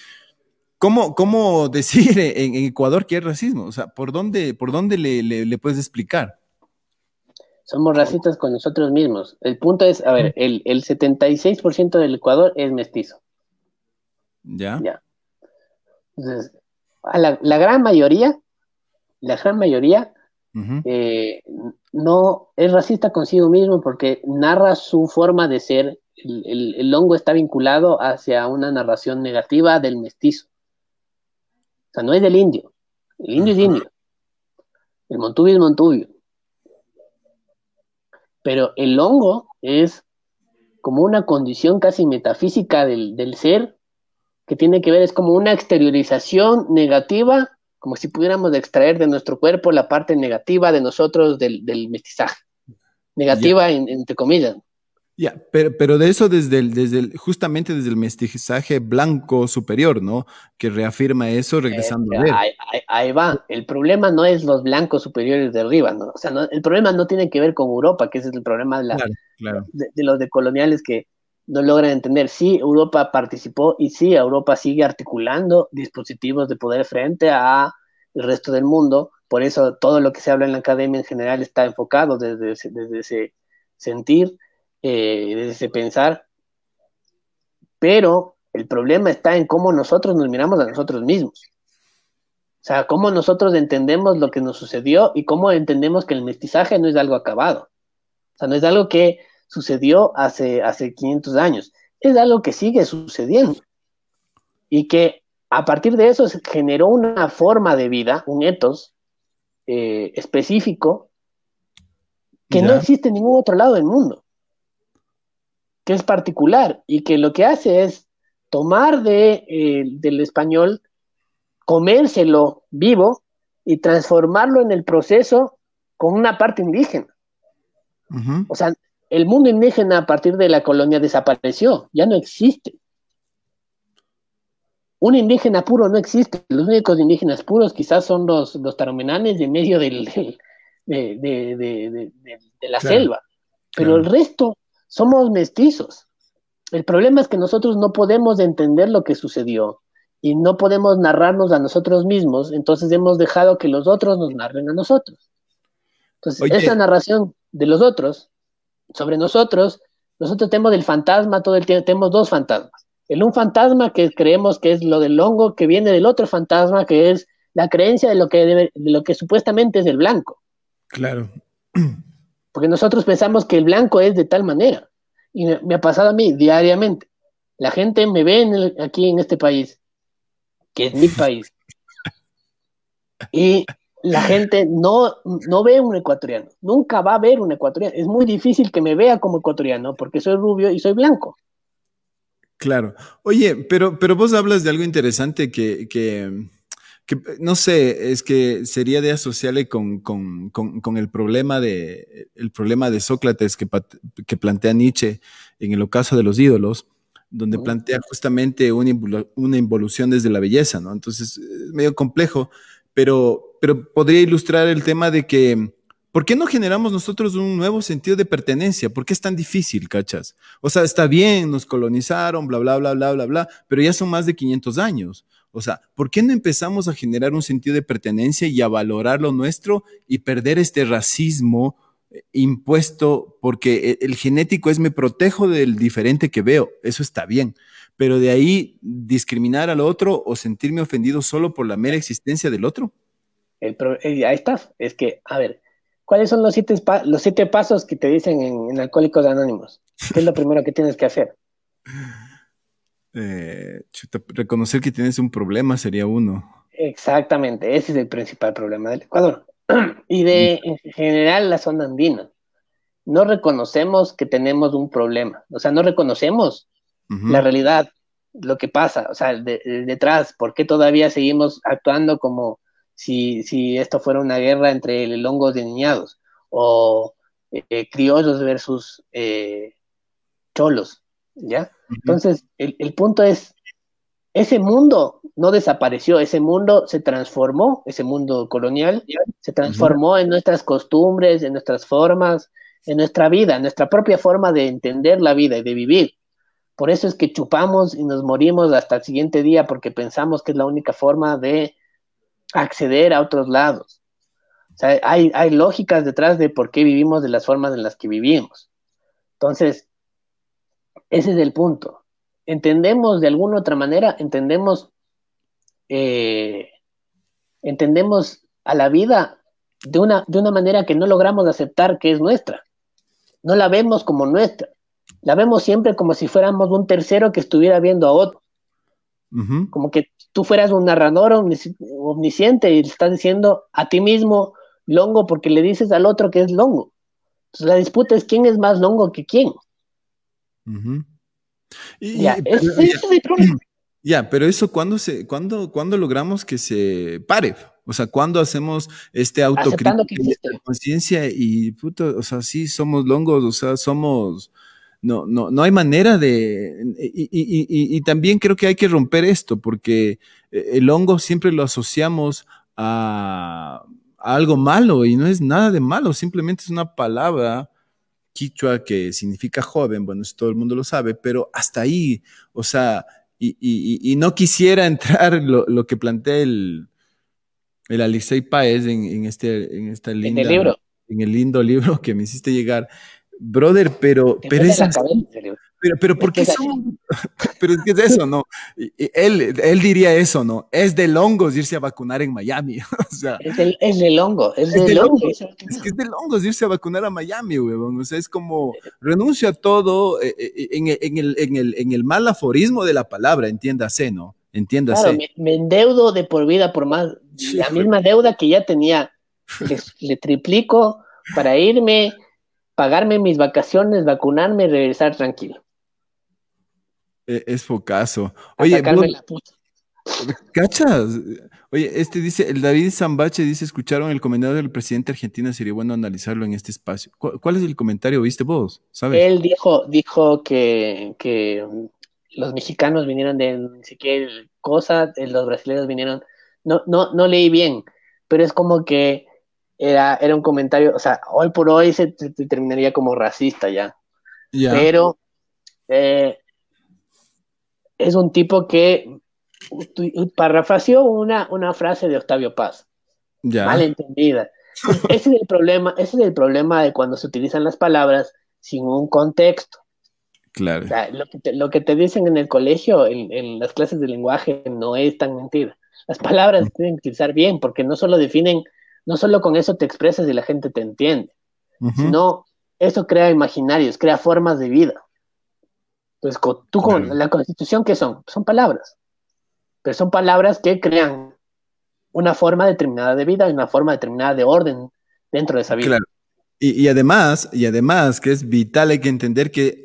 ¿cómo, cómo decir en, Ecuador que hay racismo? O sea, ¿por dónde, por dónde le, le puedes explicar? Somos racistas con nosotros mismos. El punto es, a ver, el, el 76% del Ecuador es mestizo. Ya. Ya. Entonces, a la, gran mayoría, la gran mayoría, eh, no es racista consigo mismo porque narra su forma de ser. El, el, hongo está vinculado hacia una narración negativa del mestizo. O sea, no es del indio. El indio es indio. El montubio es montubio. Pero el hongo es como una condición casi metafísica del, ser, que tiene que ver, es como una exteriorización negativa, como si pudiéramos extraer de nuestro cuerpo la parte negativa de nosotros del, mestizaje. Negativa, entre comillas. Ya, pero, pero de eso desde el, desde el, justamente desde el mestizaje blanco superior, ¿no? Que reafirma eso regresando a ver. Ahí, va. El problema no es los blancos superiores de arriba, ¿no? O sea, el problema no tiene que ver con Europa, que ese es el problema de, la, De, los decoloniales que no logran entender. Sí, Europa participó y sí, Europa sigue articulando dispositivos de poder frente a el resto del mundo. Por eso todo lo que se habla en la academia en general está enfocado desde, desde ese sentir eh, desde pensar, pero el problema está en cómo nosotros nos miramos a nosotros mismos. O sea, cómo nosotros entendemos lo que nos sucedió y cómo entendemos que el mestizaje no es algo acabado. O sea, no es algo que sucedió hace, hace 500 años, es algo que sigue sucediendo. Y que a partir de eso se generó una forma de vida, un etos eh, específico, que no existe en ningún otro lado del mundo que es particular y que lo que hace es tomar de, eh, del español, comérselo vivo y transformarlo en el proceso con una parte indígena. O sea, el mundo indígena a partir de la colonia desapareció, ya no existe. Un indígena puro no existe. Los únicos indígenas puros quizás son los, los taromenanes de medio del, de, de, de, la selva. Pero el resto somos mestizos. El problema es que nosotros no podemos entender lo que sucedió y no podemos narrarnos a nosotros mismos, entonces hemos dejado que los otros nos narren a nosotros. Entonces, esa narración de los otros sobre nosotros, nosotros tenemos el fantasma todo el tiempo, tenemos dos fantasmas. El un fantasma que creemos que es lo del hongo, que viene del otro fantasma, que es la creencia de lo que, de lo que supuestamente es el blanco. Claro. Porque nosotros pensamos que el blanco es de tal manera. Y me, ha pasado a mí diariamente. La gente me ve aquí en este país, que es mi país. Y la gente no, no ve un ecuatoriano, nunca va a ver un ecuatoriano. Es muy difícil que me vea como ecuatoriano porque soy rubio y soy blanco. Claro. Oye, pero, pero vos hablas de algo interesante que, que, no sé, es que sería de asociarle con, con, con, el, problema de, el problema de Sócrates que, que, plantea Nietzsche en el ocaso de los ídolos, donde plantea justamente una, una involución desde la belleza, ¿no? Entonces, es medio complejo, pero, pero podría ilustrar el tema de que, ¿por qué no generamos nosotros un nuevo sentido de pertenencia? ¿Por qué es tan difícil, cachas? O sea, está bien, nos colonizaron, bla, bla, bla, bla, bla, bla, pero ya son más de 500 años. O sea, ¿por qué no empezamos a generar un sentido de pertenencia y a valorar lo nuestro y perder este racismo eh, impuesto? Porque e, el genético es me protejo del diferente que veo, eso está bien, pero de ahí discriminar al otro o sentirme ofendido solo por la mera existencia del otro. El eh, ahí está, es que, a ver, ¿cuáles son los siete, los siete pasos que te dicen en, Alcohólicos Anónimos? ¿Qué es lo primero que tienes que hacer? Eh, reconocer que tienes un problema sería uno. Exactamente, ese es el principal problema del Ecuador. Y de en general la zona andina. No reconocemos que tenemos un problema, o sea, no reconocemos la realidad, lo que pasa, o sea, detrás, ¿por qué todavía seguimos actuando como si, si esto fuera una guerra entre longos de niñados o eh, criollos versus eh, cholos, ¿ya? Entonces, el, el punto es, ese mundo no desapareció, ese mundo se transformó, ese mundo colonial, se transformó en nuestras costumbres, en nuestras formas, en nuestra vida, en nuestra propia forma de entender la vida y de vivir. Por eso es que chupamos y nos morimos hasta el siguiente día porque pensamos que es la única forma de acceder a otros lados. O sea, hay, hay lógicas detrás de por qué vivimos de las formas en las que vivimos. Entonces, ese es el punto. Entendemos de alguna otra manera, entendemos, eh, entendemos a la vida de una, de una manera que no logramos aceptar que es nuestra. No la vemos como nuestra la vemos siempre como si fuéramos un tercero que estuviera viendo a otro. Como que tú fueras un narrador omnisciente y le estás diciendo a ti mismo longo porque le dices al otro que es longo. Entonces la disputa es quién es más longo que quién. Ya, ya, pero eso cuando se, cuando, cuando logramos que se pare, o sea, cuando hacemos este autocrítica de conciencia y puto, o sea, sí somos longos, o sea, somos no, no, no hay manera de... Y, también creo que hay que romper esto, porque eh, el hongo siempre lo asociamos a, algo malo y no es nada de malo, simplemente es una palabra quichua que significa joven, bueno, eso todo el mundo lo sabe, pero hasta ahí, o sea, y, no quisiera entrar lo, que plantea el, el Alicey Paez en, este, en esta linda, libro. en el lindo libro que me hiciste llegar, Brother, pero, pero es pero, pero, ¿por qué son? pero es que es eso, ¿no? Él, él diría eso, ¿no? Es de longos irse a vacunar en Miami. o sea, es, de, es de longo, es, de, longo. Es que es de longos irse a vacunar a Miami, huevón. O sea, es como renuncio a todo eh, eh, en, en, el, en, el, en el mal aforismo de la palabra, entiéndase, ¿no? Entiéndase. Claro, me, endeudo de por vida por más, la misma deuda que ya tenía, le triplico para irme pagarme mis vacaciones, vacunarme y regresar tranquilo. E, es focazo. Oye, ¿cachas? Oye, este dice, el David Zambache dice, escucharon el comentario del presidente argentino, sería bueno analizarlo en este espacio. ¿Cuál, es el comentario, viste vos? ¿Sabes? Él dijo, dijo que, que los mexicanos vinieron de sé qué cosa, los brasileños vinieron, no, no, no leí bien, pero es como que era, era un comentario, o sea, hoy por hoy se, terminaría como racista ya. Pero eh, es un tipo que parafraseó una, una frase de Octavio Paz, mal entendida. ese es el problema, ese es el problema de cuando se utilizan las palabras sin un contexto. Claro. lo, que te, dicen en el colegio, en, las clases de lenguaje, no es tan mentira. Las palabras se tienen que utilizar bien, porque no solo definen, no solo con eso te expresas y la gente te entiende, sino eso crea imaginarios, crea formas de vida. Entonces, tú con la constitución, ¿qué son? Son palabras. Pero son palabras que crean una forma determinada de vida y una forma determinada de orden dentro de esa vida. Claro. Y, además, y además que es vital, hay que entender que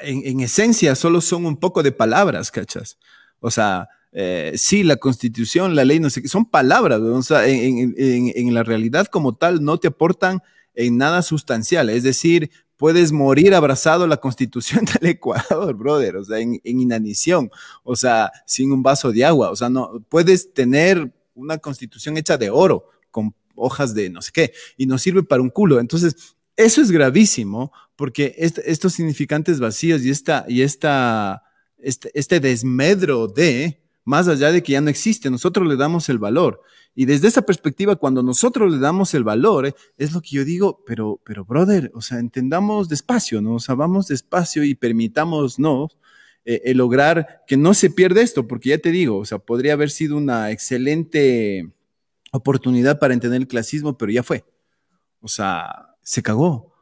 en, esencia solo son un poco de palabras, ¿cachas? O sea, eh, sí, la constitución, la ley, no sé qué, son palabras, o sea, en, la realidad como tal no te aportan en nada sustancial, es decir, puedes morir abrazado a la constitución del Ecuador, brother, o sea, en, inanición, o sea, sin un vaso de agua, o sea, no, puedes tener una constitución hecha de oro, con hojas de no sé qué, y no sirve para un culo. Entonces, eso es gravísimo porque estos significantes vacíos y, esta, y esta, este, este desmedro de, más allá de que ya no existe, nosotros le damos el valor. Y desde esa perspectiva, cuando nosotros le damos el valor, eh, es lo que yo digo, pero, pero, brother, o sea, entendamos despacio, ¿no? O sea, vamos despacio y permitámonos ¿no? Eh, lograr que no se pierda esto, porque ya te digo, o sea, podría haber sido una excelente oportunidad para entender el clasismo, pero ya fue. O sea, se cagó.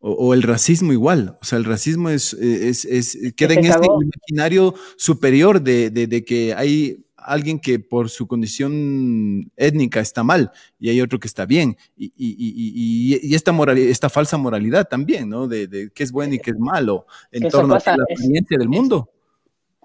O, el racismo igual. O sea, el racismo es, es, es queda en este imaginario superior de, de, que hay alguien que por su condición étnica está mal y hay otro que está bien. Y, y, y, esta, moral, esta falsa moralidad también, ¿no? De, de qué es bueno y qué es malo en torno a la experiencia del mundo.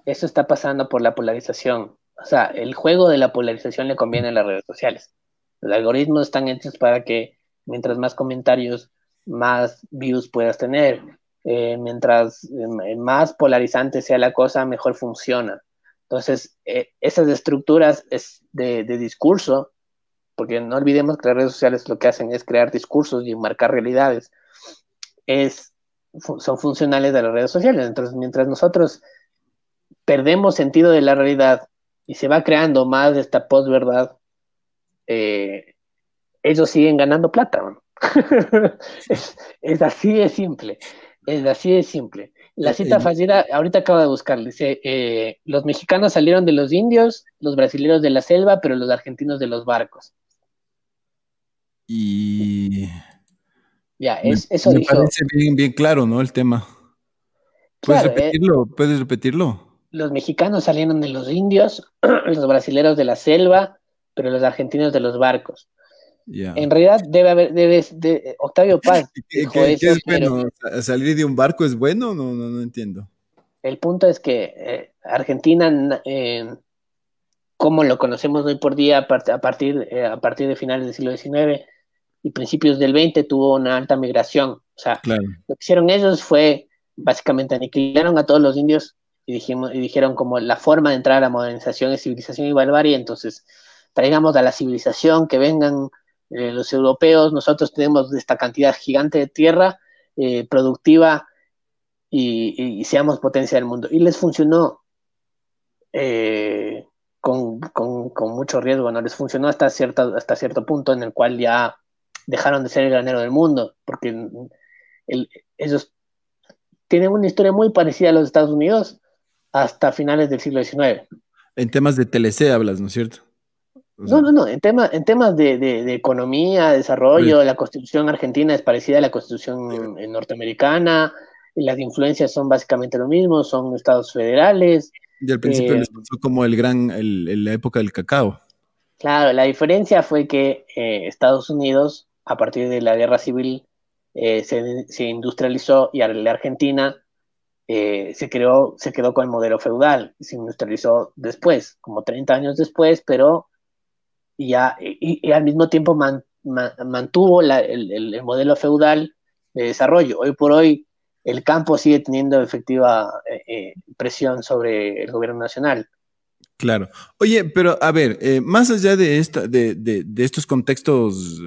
Eso está pasando por la polarización o sea, el juego de la polarización le conviene a las redes sociales. Los algoritmos están hechos para que mientras más comentarios, más views puedas tener. Eh, mientras eh, más polarizante sea la cosa, mejor funciona. Entonces, eh, esas estructuras es de, discurso, porque no olvidemos que las redes sociales lo que hacen es crear discursos y marcar realidades, es, son funcionales de las redes sociales. Entonces, mientras nosotros perdemos sentido de la realidad y se va creando más de esta posverdad, eh, ellos siguen ganando plata. es, así de simple, es así de simple. La cita eh, fallida, ahorita acabo de buscar, dice, eh, los mexicanos salieron de los indios, los brasileños de la selva, pero los argentinos de los barcos. Y... Ya, es, eso me parece bien, bien claro, ¿no? El tema. ¿Puedes repetirlo? ¿Puedes repetirlo? los mexicanos salieron de los indios, los brasileros de la selva, pero los argentinos de los barcos. En realidad debe haber, debe, de, Octavio Paz. ¿Qué, es bueno? ¿Salir de un barco es bueno? No, no, no entiendo. El punto es que eh, Argentina, eh, como lo conocemos hoy por día, a, partir, eh, a partir de finales del siglo XIX y principios del XX, tuvo una alta migración. O sea, lo que hicieron ellos fue básicamente aniquilaron a todos los indios y, dijimos, y dijeron como la forma de entrar a la modernización es civilización y barbarie, entonces traigamos a la civilización, que vengan eh, los europeos, nosotros tenemos esta cantidad gigante de tierra eh, productiva y, seamos potencia del mundo. Y les funcionó eh, con, mucho riesgo, ¿no? Les funcionó hasta cierto, hasta cierto punto en el cual ya dejaron de ser el granero del mundo, porque ellos tienen una historia muy parecida a los Estados Unidos, hasta finales del siglo XIX. En temas de TLC hablas, ¿no es cierto? No, no, no, en, tema, en temas de, economía, desarrollo, la constitución argentina es parecida a la constitución norteamericana, y las influencias son básicamente lo mismo, son estados federales. Y al principio eh, les pasó como el gran, el, la época del cacao. Claro, la diferencia fue que eh, Estados Unidos, a partir de la guerra civil, eh, se, se, industrializó y la Argentina se, creó, se quedó con el modelo feudal, se industrializó después, como 30 años después, pero ya, y, al mismo tiempo mantuvo el, modelo feudal de desarrollo. Hoy por hoy el campo sigue teniendo efectiva eh, eh, presión sobre el gobierno nacional. Claro. Oye, pero a ver, más allá de, esta, de, de estos contextos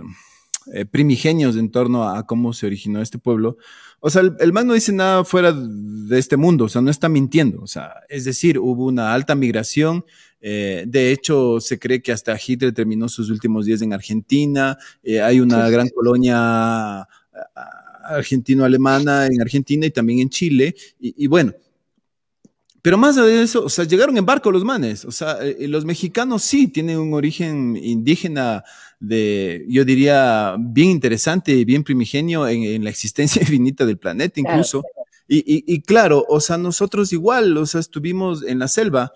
primigenios en torno a cómo se originó este pueblo, o sea, el, man no dice nada fuera de este mundo, o sea, no está mintiendo. O sea, es decir, hubo una alta migración. Eh, de hecho, se cree que hasta Hitler terminó sus últimos días en Argentina. Eh, hay una gran colonia argentino-alemana en Argentina y también en Chile. y, bueno, pero más allá de eso, o sea, llegaron en barco los manes. O sea, eh, los mexicanos sí tienen un origen indígena de, yo diría, bien interesante y bien primigenio en, la existencia infinita del planeta incluso. Y, claro, o sea, nosotros igual, o sea, estuvimos en la selva.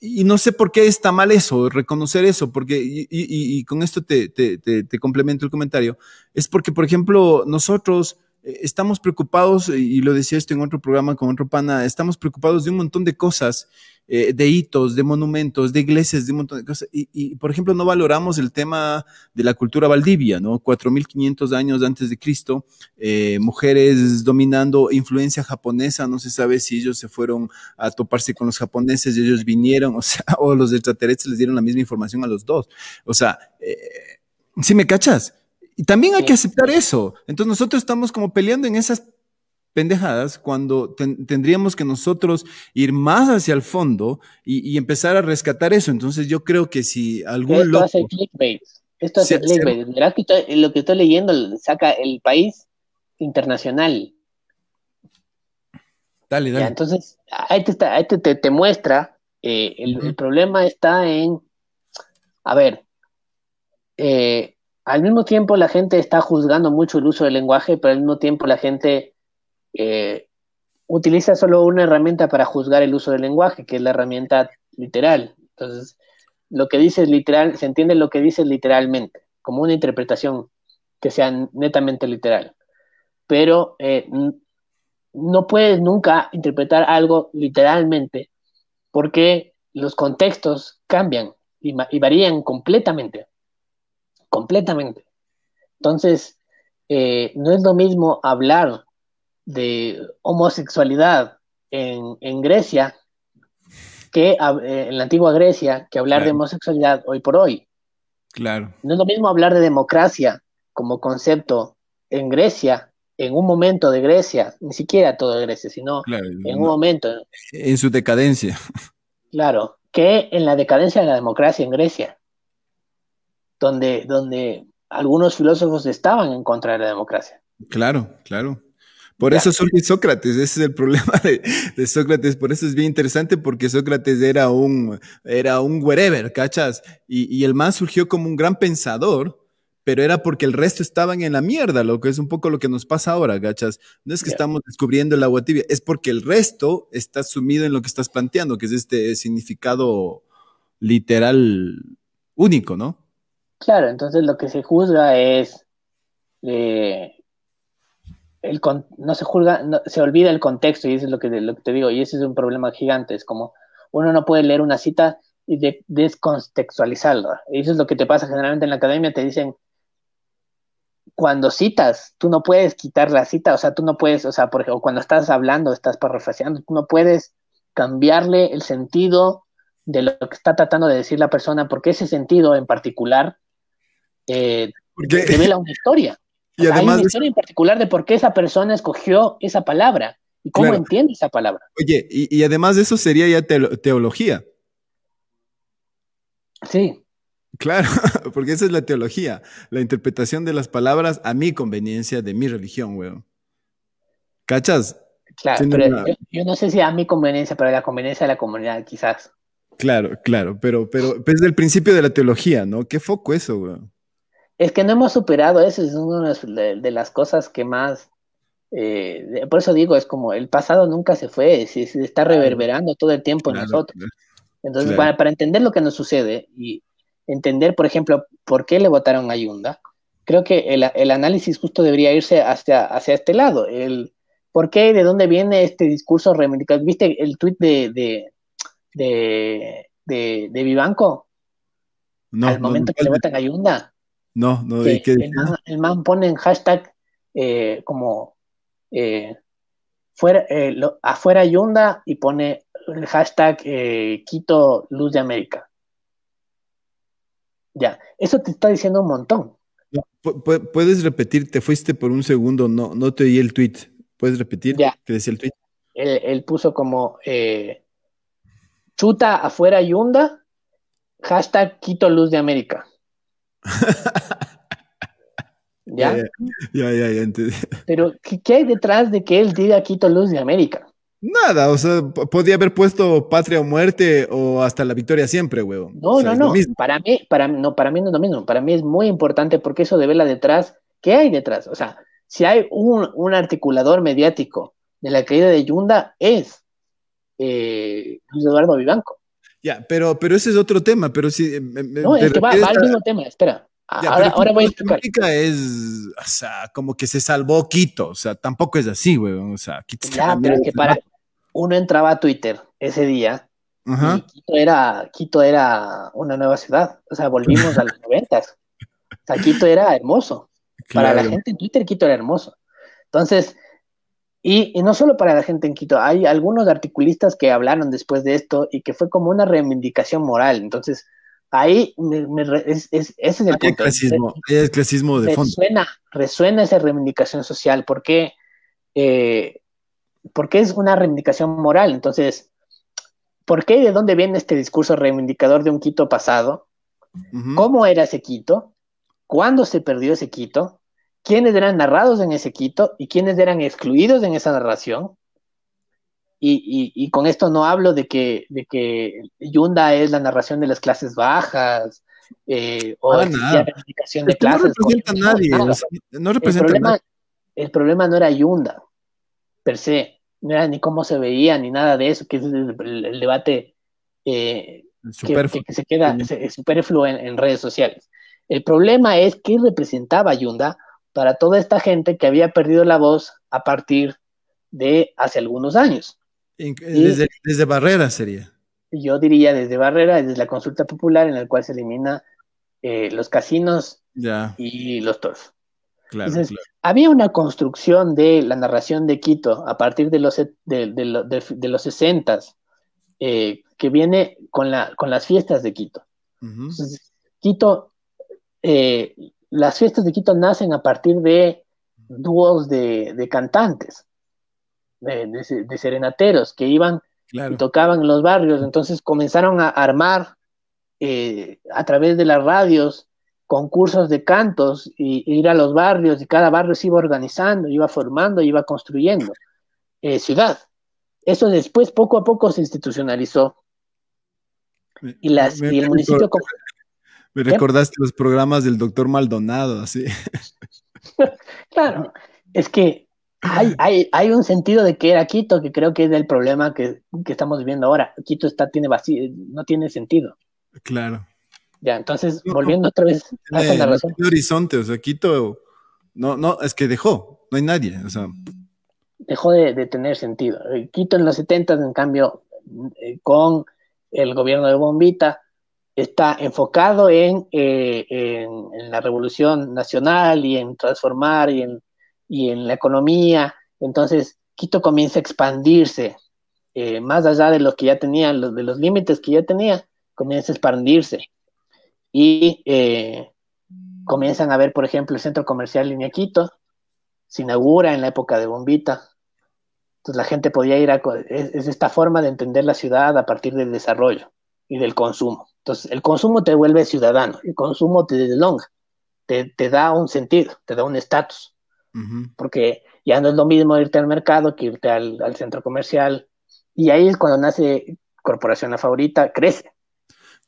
Y no sé por qué está mal eso, reconocer eso, porque, y, con esto te, te, te complemento el comentario, es porque, por ejemplo, nosotros estamos preocupados, y lo decía esto en otro programa con otro pana, estamos preocupados de un montón de cosas, eh, de hitos, de monumentos, de iglesias, de un montón de cosas. Y, por ejemplo, no valoramos el tema de la cultura valdivia, ¿no? 4.500 años antes de Cristo, eh, mujeres dominando, influencia japonesa, no se sabe si ellos se fueron a toparse con los japoneses y ellos vinieron, o sea, o los extraterrestres les dieron la misma información a los dos. O sea, ¿sí me cachas? Y también hay que aceptar eso. Entonces nosotros estamos como peleando en esas pendejadas cuando tendríamos que nosotros ir más hacia el fondo y, empezar a rescatar eso. Entonces yo creo que si algún Esto hace clickbait. Esto hace clickbait. lo que estoy leyendo saca el país internacional. Dale, dale. entonces, ahí te, está, ahí te, te, muestra, eh, el, el, problema está en, a ver, eh, al mismo tiempo la gente está juzgando mucho el uso del lenguaje, pero al mismo tiempo la gente eh, utiliza solo una herramienta para juzgar el uso del lenguaje, que es la herramienta literal. Entonces, lo que dice literal, se entiende lo que dice literalmente, como una interpretación que sea netamente literal. Pero eh, no puedes nunca interpretar algo literalmente porque los contextos cambian y varían completamente completamente. Entonces, eh, no es lo mismo hablar de homosexualidad en, Grecia que eh, en la antigua Grecia que hablar de homosexualidad hoy por hoy. Claro. No es lo mismo hablar de democracia como concepto en Grecia, en un momento de Grecia, ni siquiera todo de Grecia, sino en un momento. En su decadencia. Claro, que en la decadencia de la democracia en Grecia donde, donde algunos filósofos estaban en contra de la democracia. Claro, claro. Por eso surge Sócrates, ese es el problema de, Sócrates, por eso es bien interesante, porque Sócrates era un, era un wherever, ¿cachas? Y, y el man surgió como un gran pensador, pero era porque el resto estaban en la mierda, lo que es un poco lo que nos pasa ahora, ¿cachas? No es que estamos descubriendo el agua tibia, es porque el resto está sumido en lo que estás planteando, que es este significado literal único, ¿no? Claro, entonces lo que se juzga es eh, el no se juzga, se olvida el contexto y eso es lo que, te digo, y ese es un problema gigante, es como uno no puede leer una cita y de, descontextualizarla. Y eso es lo que te pasa generalmente en la academia, te dicen, cuando citas, tú no puedes quitar la cita, o sea, tú no puedes, o sea, por ejemplo, cuando estás hablando, estás parafraseando, tú no puedes cambiarle el sentido de lo que está tratando de decir la persona, porque ese sentido en particular eh, revela una historia. Y hay una historia en particular de por qué esa persona escogió esa palabra y cómo entiende esa palabra. Oye, y, además de eso sería ya teología. Sí. Claro, porque esa es la teología, la interpretación de las palabras a mi conveniencia de mi religión, weón. ¿Cachas? Claro, pero yo, no sé si a mi conveniencia, pero a la conveniencia de la comunidad, quizás. Claro, claro, pero, pero desde el principio de la teología, ¿no? ¿Qué foco eso, weón? Es que no hemos superado eso, es una de, las cosas que más, eh, por eso digo, es como el pasado nunca se fue, se, está reverberando todo el tiempo en nosotros. Entonces, para, entender lo que nos sucede y entender, por ejemplo, por qué le votaron a Yunda, creo que el, análisis justo debería irse hacia, hacia este lado, el ¿por qué? ¿De dónde viene este discurso reivindicativo? ¿Viste el tuit de, de, de, de, Vivanco? No, Al momento que le votan a Yunda. No, no, ¿qué el, man, el, man, pone en hashtag eh, como eh, fuera, eh, afuera Yunda y pone el hashtag Quito Luz de América. Ya, eso te está diciendo un montón. Puedes repetir, te fuiste por un segundo, no, no te oí el tweet. ¿Puedes repetir ya. qué decía el tweet? Él, puso como chuta afuera Yunda, hashtag Quito Luz de América. ¿Ya? Ya, ya, ya, Pero, ¿qué, hay detrás de que él diga Quito Luz de América? Nada, o sea, podía haber puesto patria o muerte o hasta la victoria siempre, huevón. No, no, no. Para mí, para, no, para mí no es lo mismo. Para mí es muy importante porque eso devela detrás. ¿Qué hay detrás? O sea, si hay un, un articulador mediático de la caída de Yunda, es eh, Luis Eduardo Vivanco. Ya, pero, pero ese es otro tema. Pero si, no, es que va, va al mismo tema, espera. Ahora, voy a explicar. es, o sea, como que se salvó Quito, o sea, tampoco es así, güey, o sea, Quito Ya, pero que para, uno entraba a Twitter ese día y Quito era, Quito era una nueva ciudad, o sea, volvimos a los noventas, o sea, Quito era hermoso, para la gente en Twitter Quito era hermoso, entonces, y, y, no solo para la gente en Quito, hay algunos articulistas que hablaron después de esto y que fue como una reivindicación moral, entonces, ahí es, ese es el punto. Clasismo, clasismo de fondo. Resuena, resuena esa reivindicación social, porque, eh, porque es una reivindicación moral. Entonces, ¿por qué y de dónde viene este discurso reivindicador de un Quito pasado? ¿Cómo era ese Quito? ¿Cuándo se perdió ese Quito? ¿Quiénes eran narrados en ese Quito y quiénes eran excluidos en esa narración? Y, con esto no hablo de que, de que Yunda es la narración de las clases bajas eh, o ah, la reivindicación de clases. No representa a nadie. No, representa el, problema, el problema no era Yunda, per se. No era ni cómo se veía, ni nada de eso, que es el, debate eh, que, se queda superfluo en, en, redes sociales. El problema es qué representaba Yunda para toda esta gente que había perdido la voz a partir de hace algunos años. Desde, desde, Barrera sería. Yo diría desde Barrera, desde la consulta popular en la cual se elimina eh, los casinos y los toros. Claro, Había una construcción de la narración de Quito a partir de los, de, los 60 eh, que viene con, la, con las fiestas de Quito. Quito, eh, las fiestas de Quito nacen a partir de dúos de cantantes de, serenateros que iban y tocaban en los barrios. Entonces comenzaron a armar eh, a través de las radios concursos de cantos y, ir a los barrios y cada barrio se iba organizando, iba formando, iba construyendo eh, ciudad. Eso después poco a poco se institucionalizó. Y, las, y el municipio... Me recordaste los programas del doctor Maldonado, así. claro, es que hay, hay, hay, un sentido de que era Quito, que creo que es el problema que, estamos viviendo ahora. Quito está, tiene vacío, no tiene sentido. Claro. Ya, entonces, volviendo otra vez a esa narración. No horizonte, o sea, Quito, no, no, es que dejó, no hay nadie, o sea. Dejó de, tener sentido. Quito en los 70, en cambio, eh, con el gobierno de Bombita, está enfocado en, eh, en, la revolución nacional y en transformar y en y en la economía. Entonces, Quito comienza a expandirse eh, más allá de lo que ya tenía, de los límites que ya tenía, comienza a expandirse. Y eh, comienzan a ver, por ejemplo, el centro comercial Línea Quito, se inaugura en la época de Bombita. Entonces la gente podía ir a... Es, esta forma de entender la ciudad a partir del desarrollo y del consumo. Entonces el consumo te vuelve ciudadano, el consumo te deslonga, te, te da un sentido, te da un estatus porque ya no es lo mismo irte al mercado que irte al, centro comercial. Y ahí es cuando nace Corporación La Favorita, crece.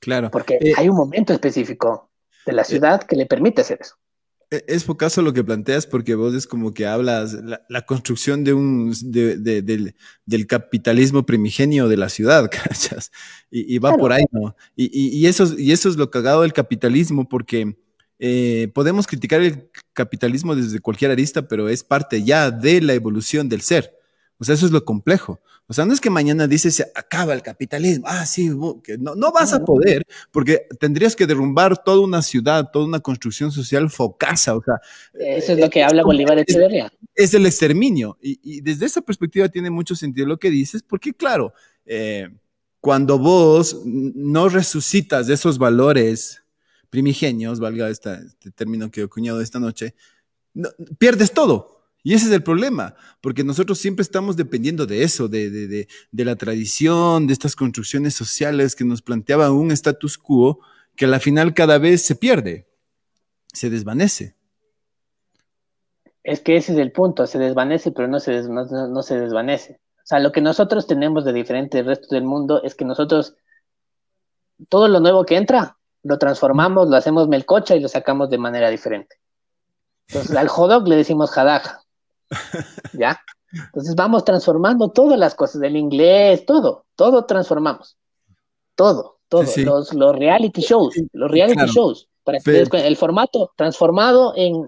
Claro. Porque eh, hay un momento específico de la eh, ciudad que le permite hacer eso. E, es caso lo que planteas porque vos es como que hablas la, construcción de un del, capitalismo primigenio de la ciudad, ¿cachas? Y, va por ahí, ¿no? Y, eso, y eso es lo cagado del capitalismo porque eh, podemos criticar el capitalismo desde cualquier arista, pero es parte ya de la evolución del ser. O sea, eso es lo complejo. O sea, no es que mañana dices acaba el capitalismo. Ah, sí, que no, no vas a poder porque tendrías que derrumbar toda una ciudad, toda una construcción social focasa. O sea, eso es lo que habla Bolívar Echeverría. Es, el exterminio. Y, desde esa perspectiva tiene mucho sentido lo que dices, porque claro, eh, cuando vos no resucitas de esos valores primigenios, valga este término que he acuñado esta noche, pierdes todo. Y ese es el problema, porque nosotros siempre estamos dependiendo de eso, de, de, de, la tradición, de estas construcciones sociales que nos planteaban un status quo que a la final cada vez se pierde, se desvanece. Es que ese es el punto, se desvanece, pero no se, no, se desvanece. O sea, lo que nosotros tenemos de diferente del resto del mundo es que nosotros, todo lo nuevo que entra, lo transformamos, lo hacemos melcocha y lo sacamos de manera diferente. Entonces, al hot le decimos jadaja. ¿Ya? Entonces vamos transformando todas las cosas, del inglés, todo, todo transformamos. Todo, todo. Los, los, reality shows, los reality shows, para que el formato transformado en,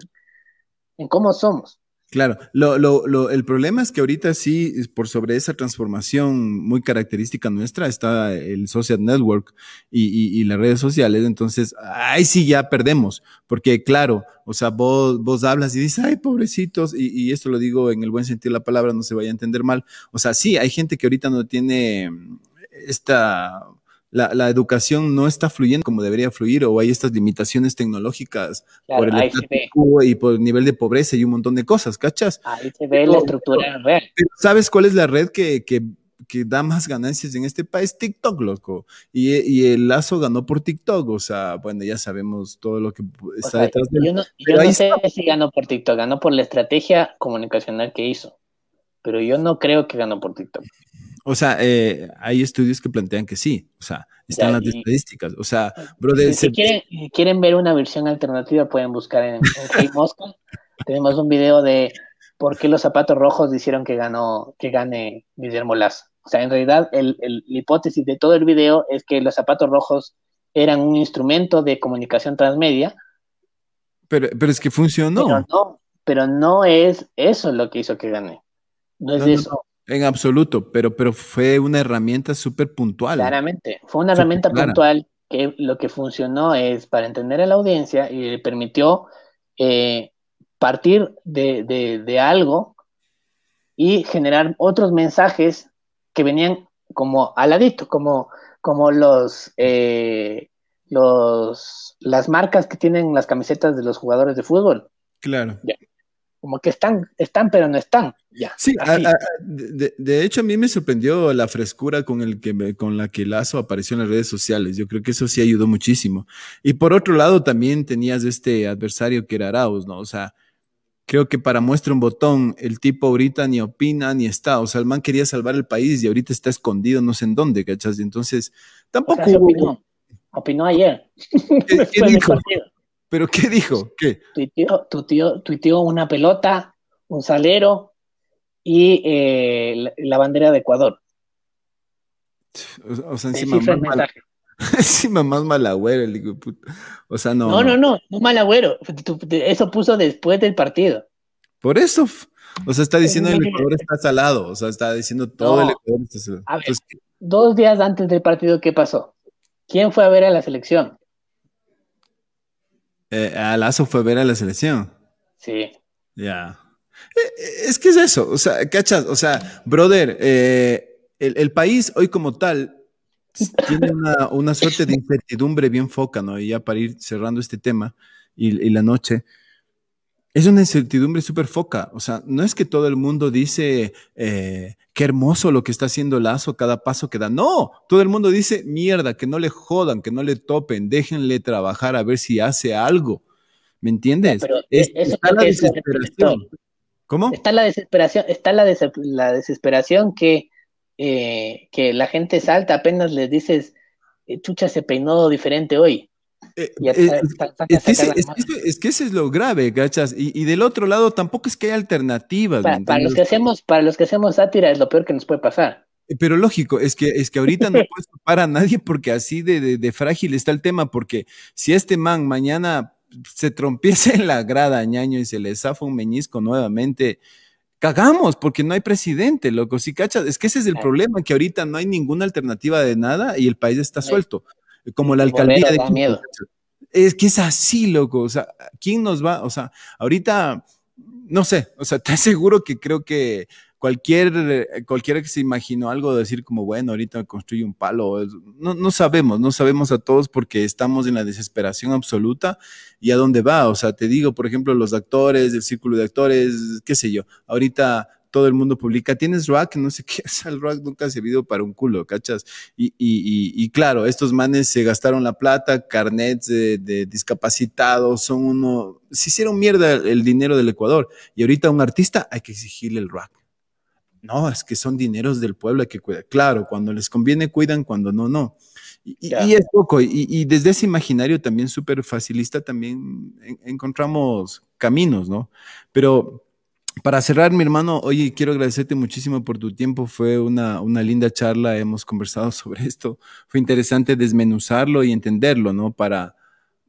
en cómo somos. Claro, lo, lo, lo, el problema es que ahorita sí, por sobre esa transformación muy característica nuestra, está el social network y, y, las redes sociales, entonces ahí sí ya perdemos, porque claro, o sea, vos, vos hablas y dices, ay, pobrecitos, y, y esto lo digo en el buen sentido de la palabra, no se vaya a entender mal, o sea, sí, hay gente que ahorita no tiene esta la, la, educación no está fluyendo como debería fluir o hay estas limitaciones tecnológicas por el y por el nivel de pobreza y un montón de cosas, ¿cachas? Ahí se ve la estructura real. ¿Sabes cuál es la red que, que, que, da más ganancias en este país? TikTok, loco. Y, y, el Lazo ganó por TikTok, o sea, bueno, ya sabemos todo lo que está detrás de Yo no, yo no sé si ganó por TikTok, ganó por la estrategia comunicacional que hizo, pero yo no creo que ganó por TikTok. O sea, eh, hay estudios que plantean que sí, o sea, están las estadísticas. O sea, brother. Si, quieren, ver una versión alternativa, pueden buscar en, en Mosca. Tenemos un video de por qué los zapatos rojos hicieron que ganó, que gane Guillermo Lazo. O sea, en realidad, el, el, la hipótesis de todo el video es que los zapatos rojos eran un instrumento de comunicación transmedia. Pero, pero es que funcionó. Pero no, pero no es eso lo que hizo que gane. No es eso. En absoluto, pero, pero fue una herramienta súper puntual. Claramente, fue una herramienta puntual que lo que funcionó es para entender a la audiencia y le permitió eh, partir de, algo y generar otros mensajes que venían como aladito, como, como los, eh, los, las marcas que tienen las camisetas de los jugadores de fútbol. Claro como que están, están, pero no están. Ya, sí, de, hecho a mí me sorprendió la frescura con, el que con la que Lazo apareció en las redes sociales. Yo creo que eso sí ayudó muchísimo. Y por otro lado también tenías este adversario que era Arauz, ¿no? O sea, creo que para muestra un botón, el tipo ahorita ni opina ni está. O sea, el man quería salvar el país y ahorita está escondido no sé en dónde, ¿cachas? Entonces, tampoco... opinó. opinó ayer. ¿Qué, dijo? ¿Pero qué dijo? ¿Qué? Tuiteó, tuiteó, una pelota, un salero y eh, la, bandera de Ecuador. O, sea, encima más, mal, encima más malagüero, el hijo O sea, no. No, no, no, no malagüero. Eso puso después del partido. Por eso. O sea, está diciendo que el Ecuador está salado. O sea, está diciendo todo el Ecuador está salado. A ver, dos días antes del partido, ¿qué pasó? ¿Quién fue a ver a la selección? Eh, a Lazo fue ver a la selección. Sí. Ya. Eh, eh, es que es eso, o sea, ¿cachas? O sea, brother, el, país hoy como tal tiene una, suerte de incertidumbre bien foca, ¿no? Y ya para ir cerrando este tema y, y la noche, es una incertidumbre súper foca. O sea, no es que todo el mundo dice eh, qué hermoso lo que está haciendo Lazo cada paso que da. No, todo el mundo dice mierda, que no le jodan, que no le topen, déjenle trabajar a ver si hace algo. ¿Me entiendes? está la desesperación. ¿Cómo? Está la desesperación, está la, la desesperación que, eh, que la gente salta apenas les dices, eh, chucha se peinó diferente hoy. Eh, eh, es, que eso es lo grave, ¿cachas? Y, del otro lado tampoco es que haya alternativas. Para, los que hacemos, para los que hacemos sátira es lo peor que nos puede pasar. Eh, pero lógico, es que, es que ahorita no puedes topar a nadie porque así de, frágil está el tema, porque si este man mañana se trompieza en la grada, ñaño, y se le zafa un meñisco nuevamente, cagamos porque no hay presidente, loco. Si cachas, es que ese es el problema, que ahorita no hay ninguna alternativa de nada y el país está suelto. Como la alcaldía de miedo. Es que es así, loco. O sea, ¿quién nos va? O sea, ahorita, no sé, o sea, te aseguro que creo que cualquier, cualquiera que se imaginó algo de decir como, bueno, ahorita construye un palo, no, no sabemos, no sabemos a todos porque estamos en la desesperación absoluta y a dónde va. O sea, te digo, por ejemplo, los actores, el círculo de actores, qué sé yo, ahorita todo el mundo publica, tienes rack, no sé qué, o el rack nunca ha servido para un culo, ¿cachas? Y, y, y, claro, estos manes se gastaron la plata, carnets de, de, discapacitados, son uno, se hicieron mierda el dinero del Ecuador y ahorita a un artista hay que exigirle el rack. No, es que son dineros del pueblo, hay que cuidar. Claro, cuando les conviene cuidan, cuando no, no. Y, y es poco, y, desde ese imaginario también súper facilista también encontramos caminos, ¿no? Pero para cerrar, mi hermano, oye, quiero agradecerte muchísimo por tu tiempo. Fue una, una linda charla, hemos conversado sobre esto. Fue interesante desmenuzarlo y entenderlo, ¿no? Para,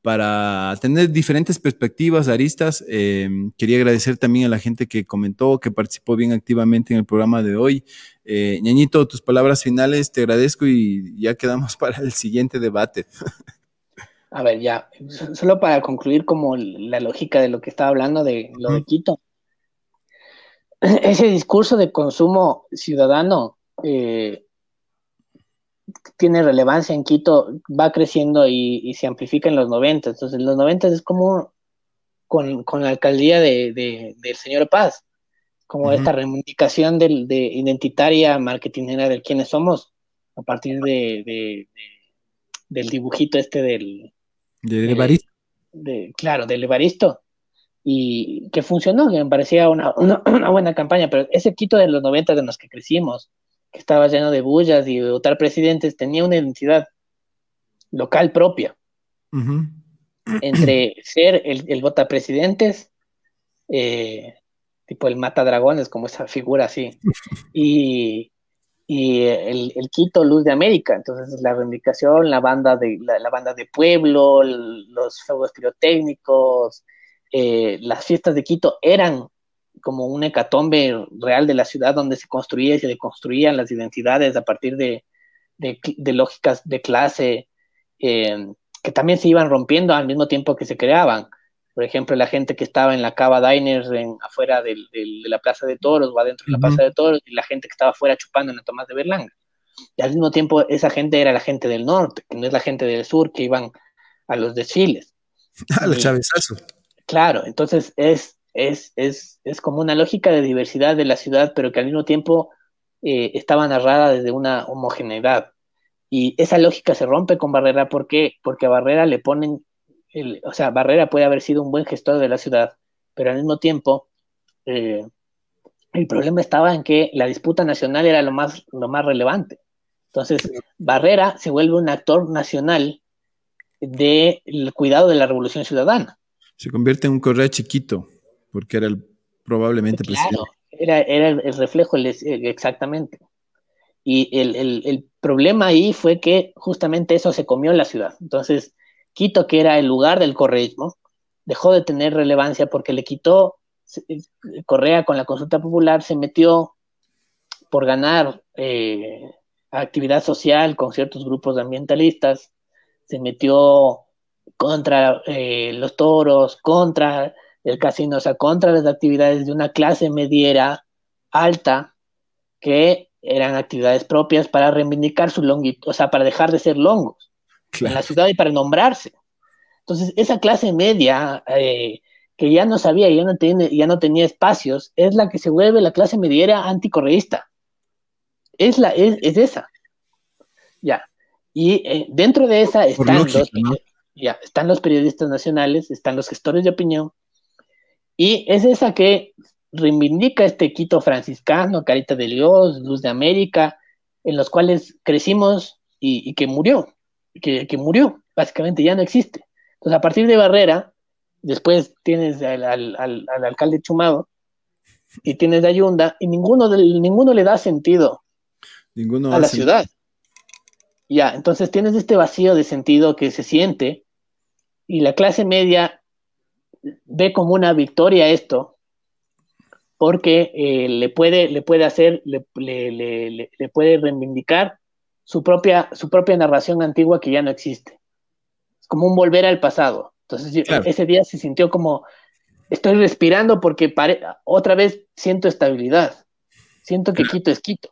para tener diferentes perspectivas, aristas. Eh, quería agradecer también a la gente que comentó, que participó bien activamente en el programa de hoy. Eh, Ñañito, tus palabras finales, te agradezco y ya quedamos para el siguiente debate. A ver, ya, solo para concluir como la lógica de lo que estaba hablando de lo de Quito. Ese discurso de consumo ciudadano eh, tiene relevancia en Quito, va creciendo y, se amplifica en los 90. Entonces, en los 90 es como con, la alcaldía de, del señor Paz, como esta reivindicación del, de identitaria marketingera del quiénes somos, a partir de, del dibujito este del... De Evaristo. claro, del Evaristo. Y que funcionó, me parecía una, una, una buena campaña, pero ese Quito de los 90 de los que crecimos, que estaba lleno de bullas y de votar presidentes, tenía una identidad local propia. Entre ser el, el vota presidentes, eh, tipo el mata dragones, como esa figura así, y, y el, el, Quito Luz de América. Entonces, la reivindicación, la banda de, la, banda de pueblo, los fuegos pirotécnicos, eh, las fiestas de Quito eran como un hecatombe real de la ciudad donde se construía y se deconstruían las identidades a partir de, lógicas de clase eh, que también se iban rompiendo al mismo tiempo que se creaban. Por ejemplo, la gente que estaba en la Cava Diners en, afuera de la Plaza de Toros o adentro de la Plaza de Toros y la gente que estaba afuera chupando en la Tomás de Berlanga. Y al mismo tiempo esa gente era la gente del norte, que no es la gente del sur que iban a los desfiles. A los. Claro, entonces es es, es, es como una lógica de diversidad de la ciudad, pero que al mismo tiempo eh, estaba narrada desde una homogeneidad. Y esa lógica se rompe con Barrera, ¿por qué? Porque a Barrera le ponen, el, o sea, Barrera puede haber sido un buen gestor de la ciudad, pero al mismo tiempo eh, el problema estaba en que la disputa nacional era lo más, lo más relevante. Entonces, Barrera se vuelve un actor nacional del cuidado de la revolución ciudadana. Se convierte en un Correa chiquito porque era el, probablemente claro, Era, era el reflejo, exactamente. Y el, problema ahí fue que justamente eso se comió en la ciudad. Entonces, Quito, que era el lugar del correísmo, dejó de tener relevancia porque le quitó eh, Correa con la consulta popular, se metió por ganar eh, actividad social con ciertos grupos ambientalistas, se metió contra eh, los toros, contra el casino, o sea, contra las actividades de una clase mediera alta que eran actividades propias para reivindicar su longitud, o sea, para dejar de ser longos en la ciudad y para nombrarse. Entonces, esa clase media eh, que ya no sabía, ya no, tiene, ya no tenía espacios, es la que se vuelve la clase mediera anticorreísta. Es, la, es, esa. Ya. Y eh, dentro de esa están, los, ya, están los periodistas nacionales, están los gestores de opinión, y es esa que reivindica este Quito franciscano, Carita de Dios, Luz de América, en los cuales crecimos y, que murió, que, murió, básicamente ya no existe. Entonces, a partir de Barrera, después tienes al, alcalde Chumado y tienes de Ayunda, y ninguno, ninguno le da sentido ninguno a la ciudad. Ya, entonces tienes este vacío de sentido que se siente, y la clase media ve como una victoria esto, porque eh, le, puede, le puede hacer, le, le, puede reivindicar su propia, su propia narración antigua que ya no existe. Es como un volver al pasado. Entonces ese día se sintió como, estoy respirando porque otra vez siento estabilidad, siento que Quito es Quito.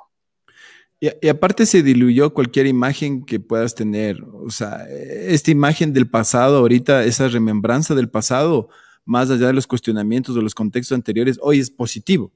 Y, aparte se diluyó cualquier imagen que puedas tener. O sea, esta imagen del pasado, ahorita, esa remembranza del pasado, más allá de los cuestionamientos de los contextos anteriores, hoy es positivo.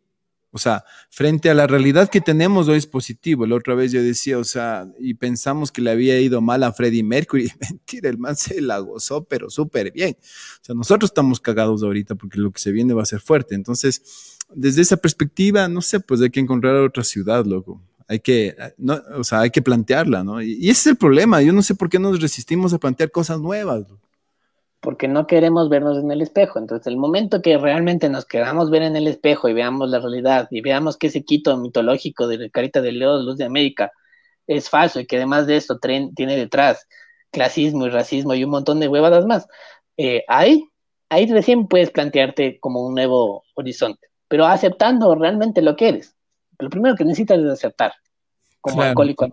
O sea, frente a la realidad que tenemos hoy es positivo. La otra vez yo decía, o sea, y pensamos que le había ido mal a Freddie Mercury. Mentira, el man se la gozó, pero súper bien. O sea, nosotros estamos cagados ahorita porque lo que se viene va a ser fuerte. Entonces, desde esa perspectiva, no sé, pues hay que encontrar otra ciudad, loco hay que, no, o sea, hay que plantearla, ¿no? Y, ese es el problema, yo no sé por qué nos resistimos a plantear cosas nuevas. Porque no queremos vernos en el espejo. Entonces, el momento que realmente nos queramos ver en el espejo y veamos la realidad y veamos que ese Quito mitológico de Carita de León, Luz de América, es falso y que además de esto tiene detrás clasismo y racismo y un montón de huevadas más, eh, ahí, ahí recién puedes plantearte como un nuevo horizonte, pero aceptando realmente lo que eres lo primero que necesitas es aceptar, como alcohólico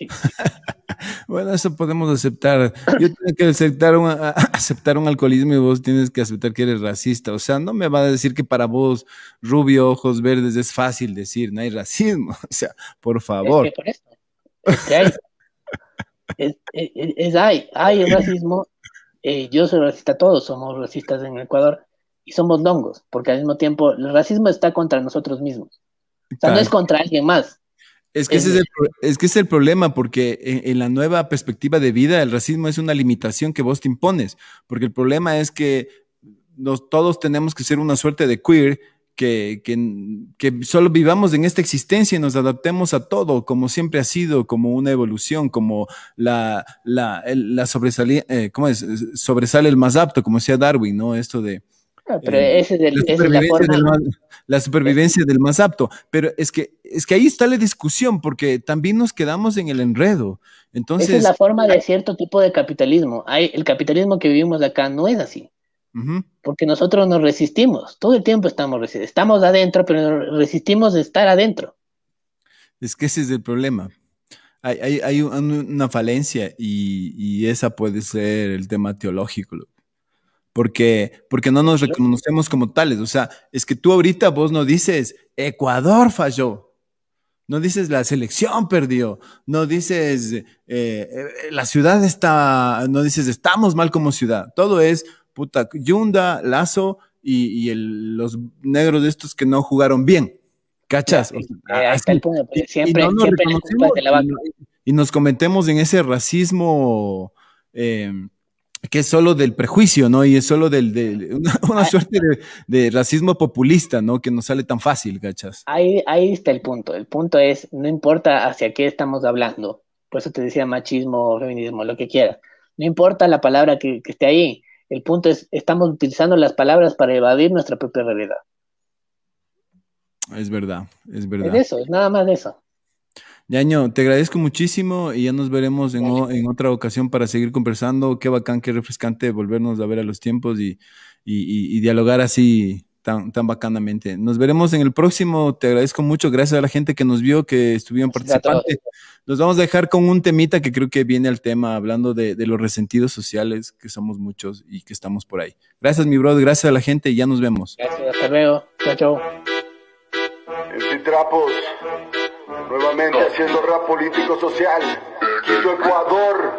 bueno, eso podemos aceptar. Yo tengo que aceptar un, aceptar un alcoholismo y vos tienes que aceptar que eres racista. O sea, no me va a decir que para vos, rubio, ojos verdes, es fácil decir, no hay racismo. O sea, por favor. Es que hay. Es, hay, hay racismo. Eh, yo soy racista, todos somos racistas en Ecuador y somos longos, porque al mismo tiempo el racismo está contra nosotros mismos. O sea, no es contra alguien más. Es que, ese es, el, es que es el problema, porque en, la nueva perspectiva de vida, el racismo es una limitación que vos te impones, porque el problema es que nos, todos tenemos que ser una suerte de queer, que, que, que, solo vivamos en esta existencia y nos adaptemos a todo, como siempre ha sido, como una evolución, como la, la, eh, ¿cómo es? sobresale el más apto, como decía Darwin, ¿no? Esto de, pero eh, ese es el, la, supervivencia del más, la supervivencia del más apto. Pero es que, es que ahí está la discusión, porque también nos quedamos en el enredo. Entonces, Esa es la forma de cierto tipo de capitalismo. Hay, el capitalismo que vivimos acá no es así. Porque nosotros nos resistimos, todo el tiempo estamos. Estamos adentro, pero resistimos de estar adentro. Es que ese es el problema. Hay, hay, hay una falencia y, y, esa puede ser el tema teológico porque, porque no nos reconocemos como tales. O sea, es que tú ahorita vos no dices, Ecuador falló. No dices la selección perdió, no dices eh, eh, la ciudad está, no dices estamos mal como ciudad. Todo es puta Yunda, Lazo y, el, los negros de estos que no jugaron bien. ¿Cachas? Siempre, y, nos cometemos en ese racismo eh, que es solo del prejuicio, ¿no? Y es solo del, de una, ah. suerte de, racismo populista, ¿no? Que no sale tan fácil, ¿cachas? Ahí, ahí está el punto. El punto es, no importa hacia qué estamos hablando, por eso te decía machismo, feminismo, lo que quieras. No importa la palabra que, esté ahí. El punto es, estamos utilizando las palabras para evadir nuestra propia realidad. Es verdad, es verdad. Es eso, es nada más de eso. Yaño, te agradezco muchísimo y ya nos veremos en, en, otra ocasión para seguir conversando. Qué bacán, qué refrescante volvernos a ver a los tiempos y, y, y, dialogar así tan, tan bacanamente. Nos veremos en el próximo. Te agradezco mucho. Gracias a la gente que nos vio, que estuvieron participando. Nos vamos a dejar con un temita que creo que viene al tema, hablando de, de los resentidos sociales, que somos muchos y que estamos por ahí. Gracias, mi brother. Gracias a la gente y ya nos vemos. Gracias, hasta luego. Chao, chao. Nuevamente haciendo rap político social. Quito Ecuador.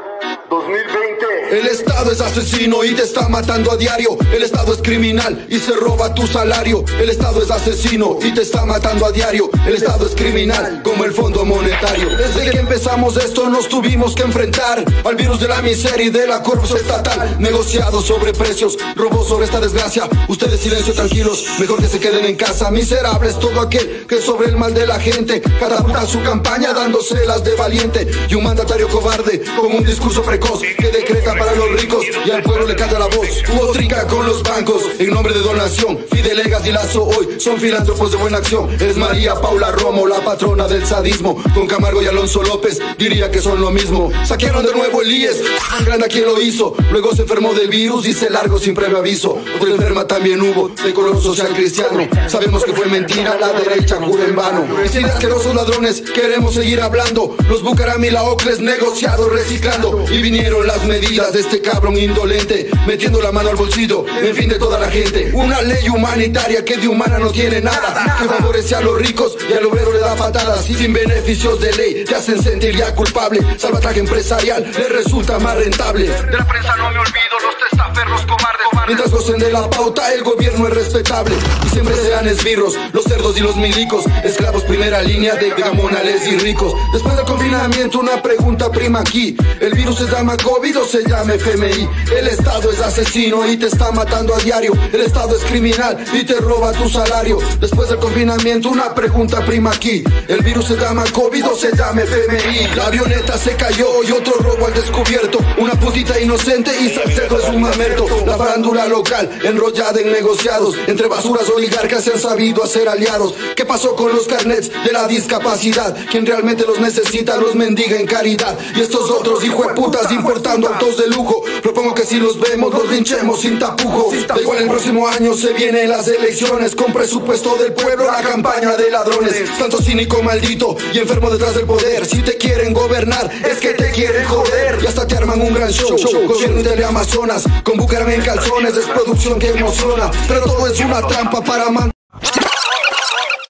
2020. El Estado es asesino y te está matando a diario. El Estado es criminal y se roba tu salario. El Estado es asesino y te está matando a diario. El Estado es criminal como el Fondo Monetario. Desde que empezamos esto nos tuvimos que enfrentar al virus de la miseria y de la corrupción estatal. Negociados sobre precios, robos sobre esta desgracia. Ustedes silencio tranquilos, mejor que se queden en casa. Miserables todo aquel que sobre el mal de la gente catapulta su campaña dándose las de valiente y un mandatario cobarde con un discurso precoz que decreta para los ricos y al pueblo le canta la voz. Hubo trinca con los bancos en nombre de donación. Fidelegas y Lazo hoy son filántropos de buena acción. Es María Paula Romo, la patrona del sadismo. Con Camargo y Alonso López diría que son lo mismo. Saquearon de nuevo el IES, grande a quien lo hizo. Luego se enfermó del virus y se largó sin previo aviso. Otra enferma también hubo, de color social cristiano. Sabemos que fue mentira, la derecha jura en vano. Y sin asquerosos ladrones queremos seguir hablando. Los Bucaram y la Ocles negociados reciclando. Y vinieron las medidas de este cabrón indolente, metiendo la mano al bolsillo, en fin de toda la gente. Una ley humanitaria que de humana no tiene nada, que favorece a los ricos y al obrero le da patadas. Y sin beneficios de ley te hacen sentir ya culpable. Salvataje empresarial le resulta más rentable. De la prensa no me olvido, los testaferros cobardes. Mientras gocen de la pauta, el gobierno es respetable. Y siempre sean esbirros, los cerdos y los milicos. Esclavos primera línea de gamonales y ricos. Después del confinamiento, una pregunta prima aquí. ¿El virus se llama COVID o se llama FMI? El Estado es asesino y te está matando a diario. El Estado es criminal y te roba tu salario. Después del confinamiento, una pregunta prima aquí. ¿El virus se llama COVID o se llama FMI? La avioneta se cayó y otro robo al descubierto. Una putita inocente y Salcedo es un mamerto. La farándula local enrollada en negociados. Entre basuras oligarcas se han sabido hacer aliados. ¿Qué pasó con los carnets de la discapacidad? Quien realmente los necesita los mendiga en caridad. Y estos otros hijueputas importando autos de lujo. Propongo que si los vemos los linchemos sin tapujos. Da igual el próximo año se vienen las elecciones. Con presupuesto del pueblo la campaña de ladrones. Tanto cínico maldito y enfermo detrás del poder. Si te quieren gobernar es que te quieren joder. Y hasta te arman un gran show. Gobierno de Amazonas con Bucaram en calzones. Es producción que emociona. Pero todo es una trampa para mandar.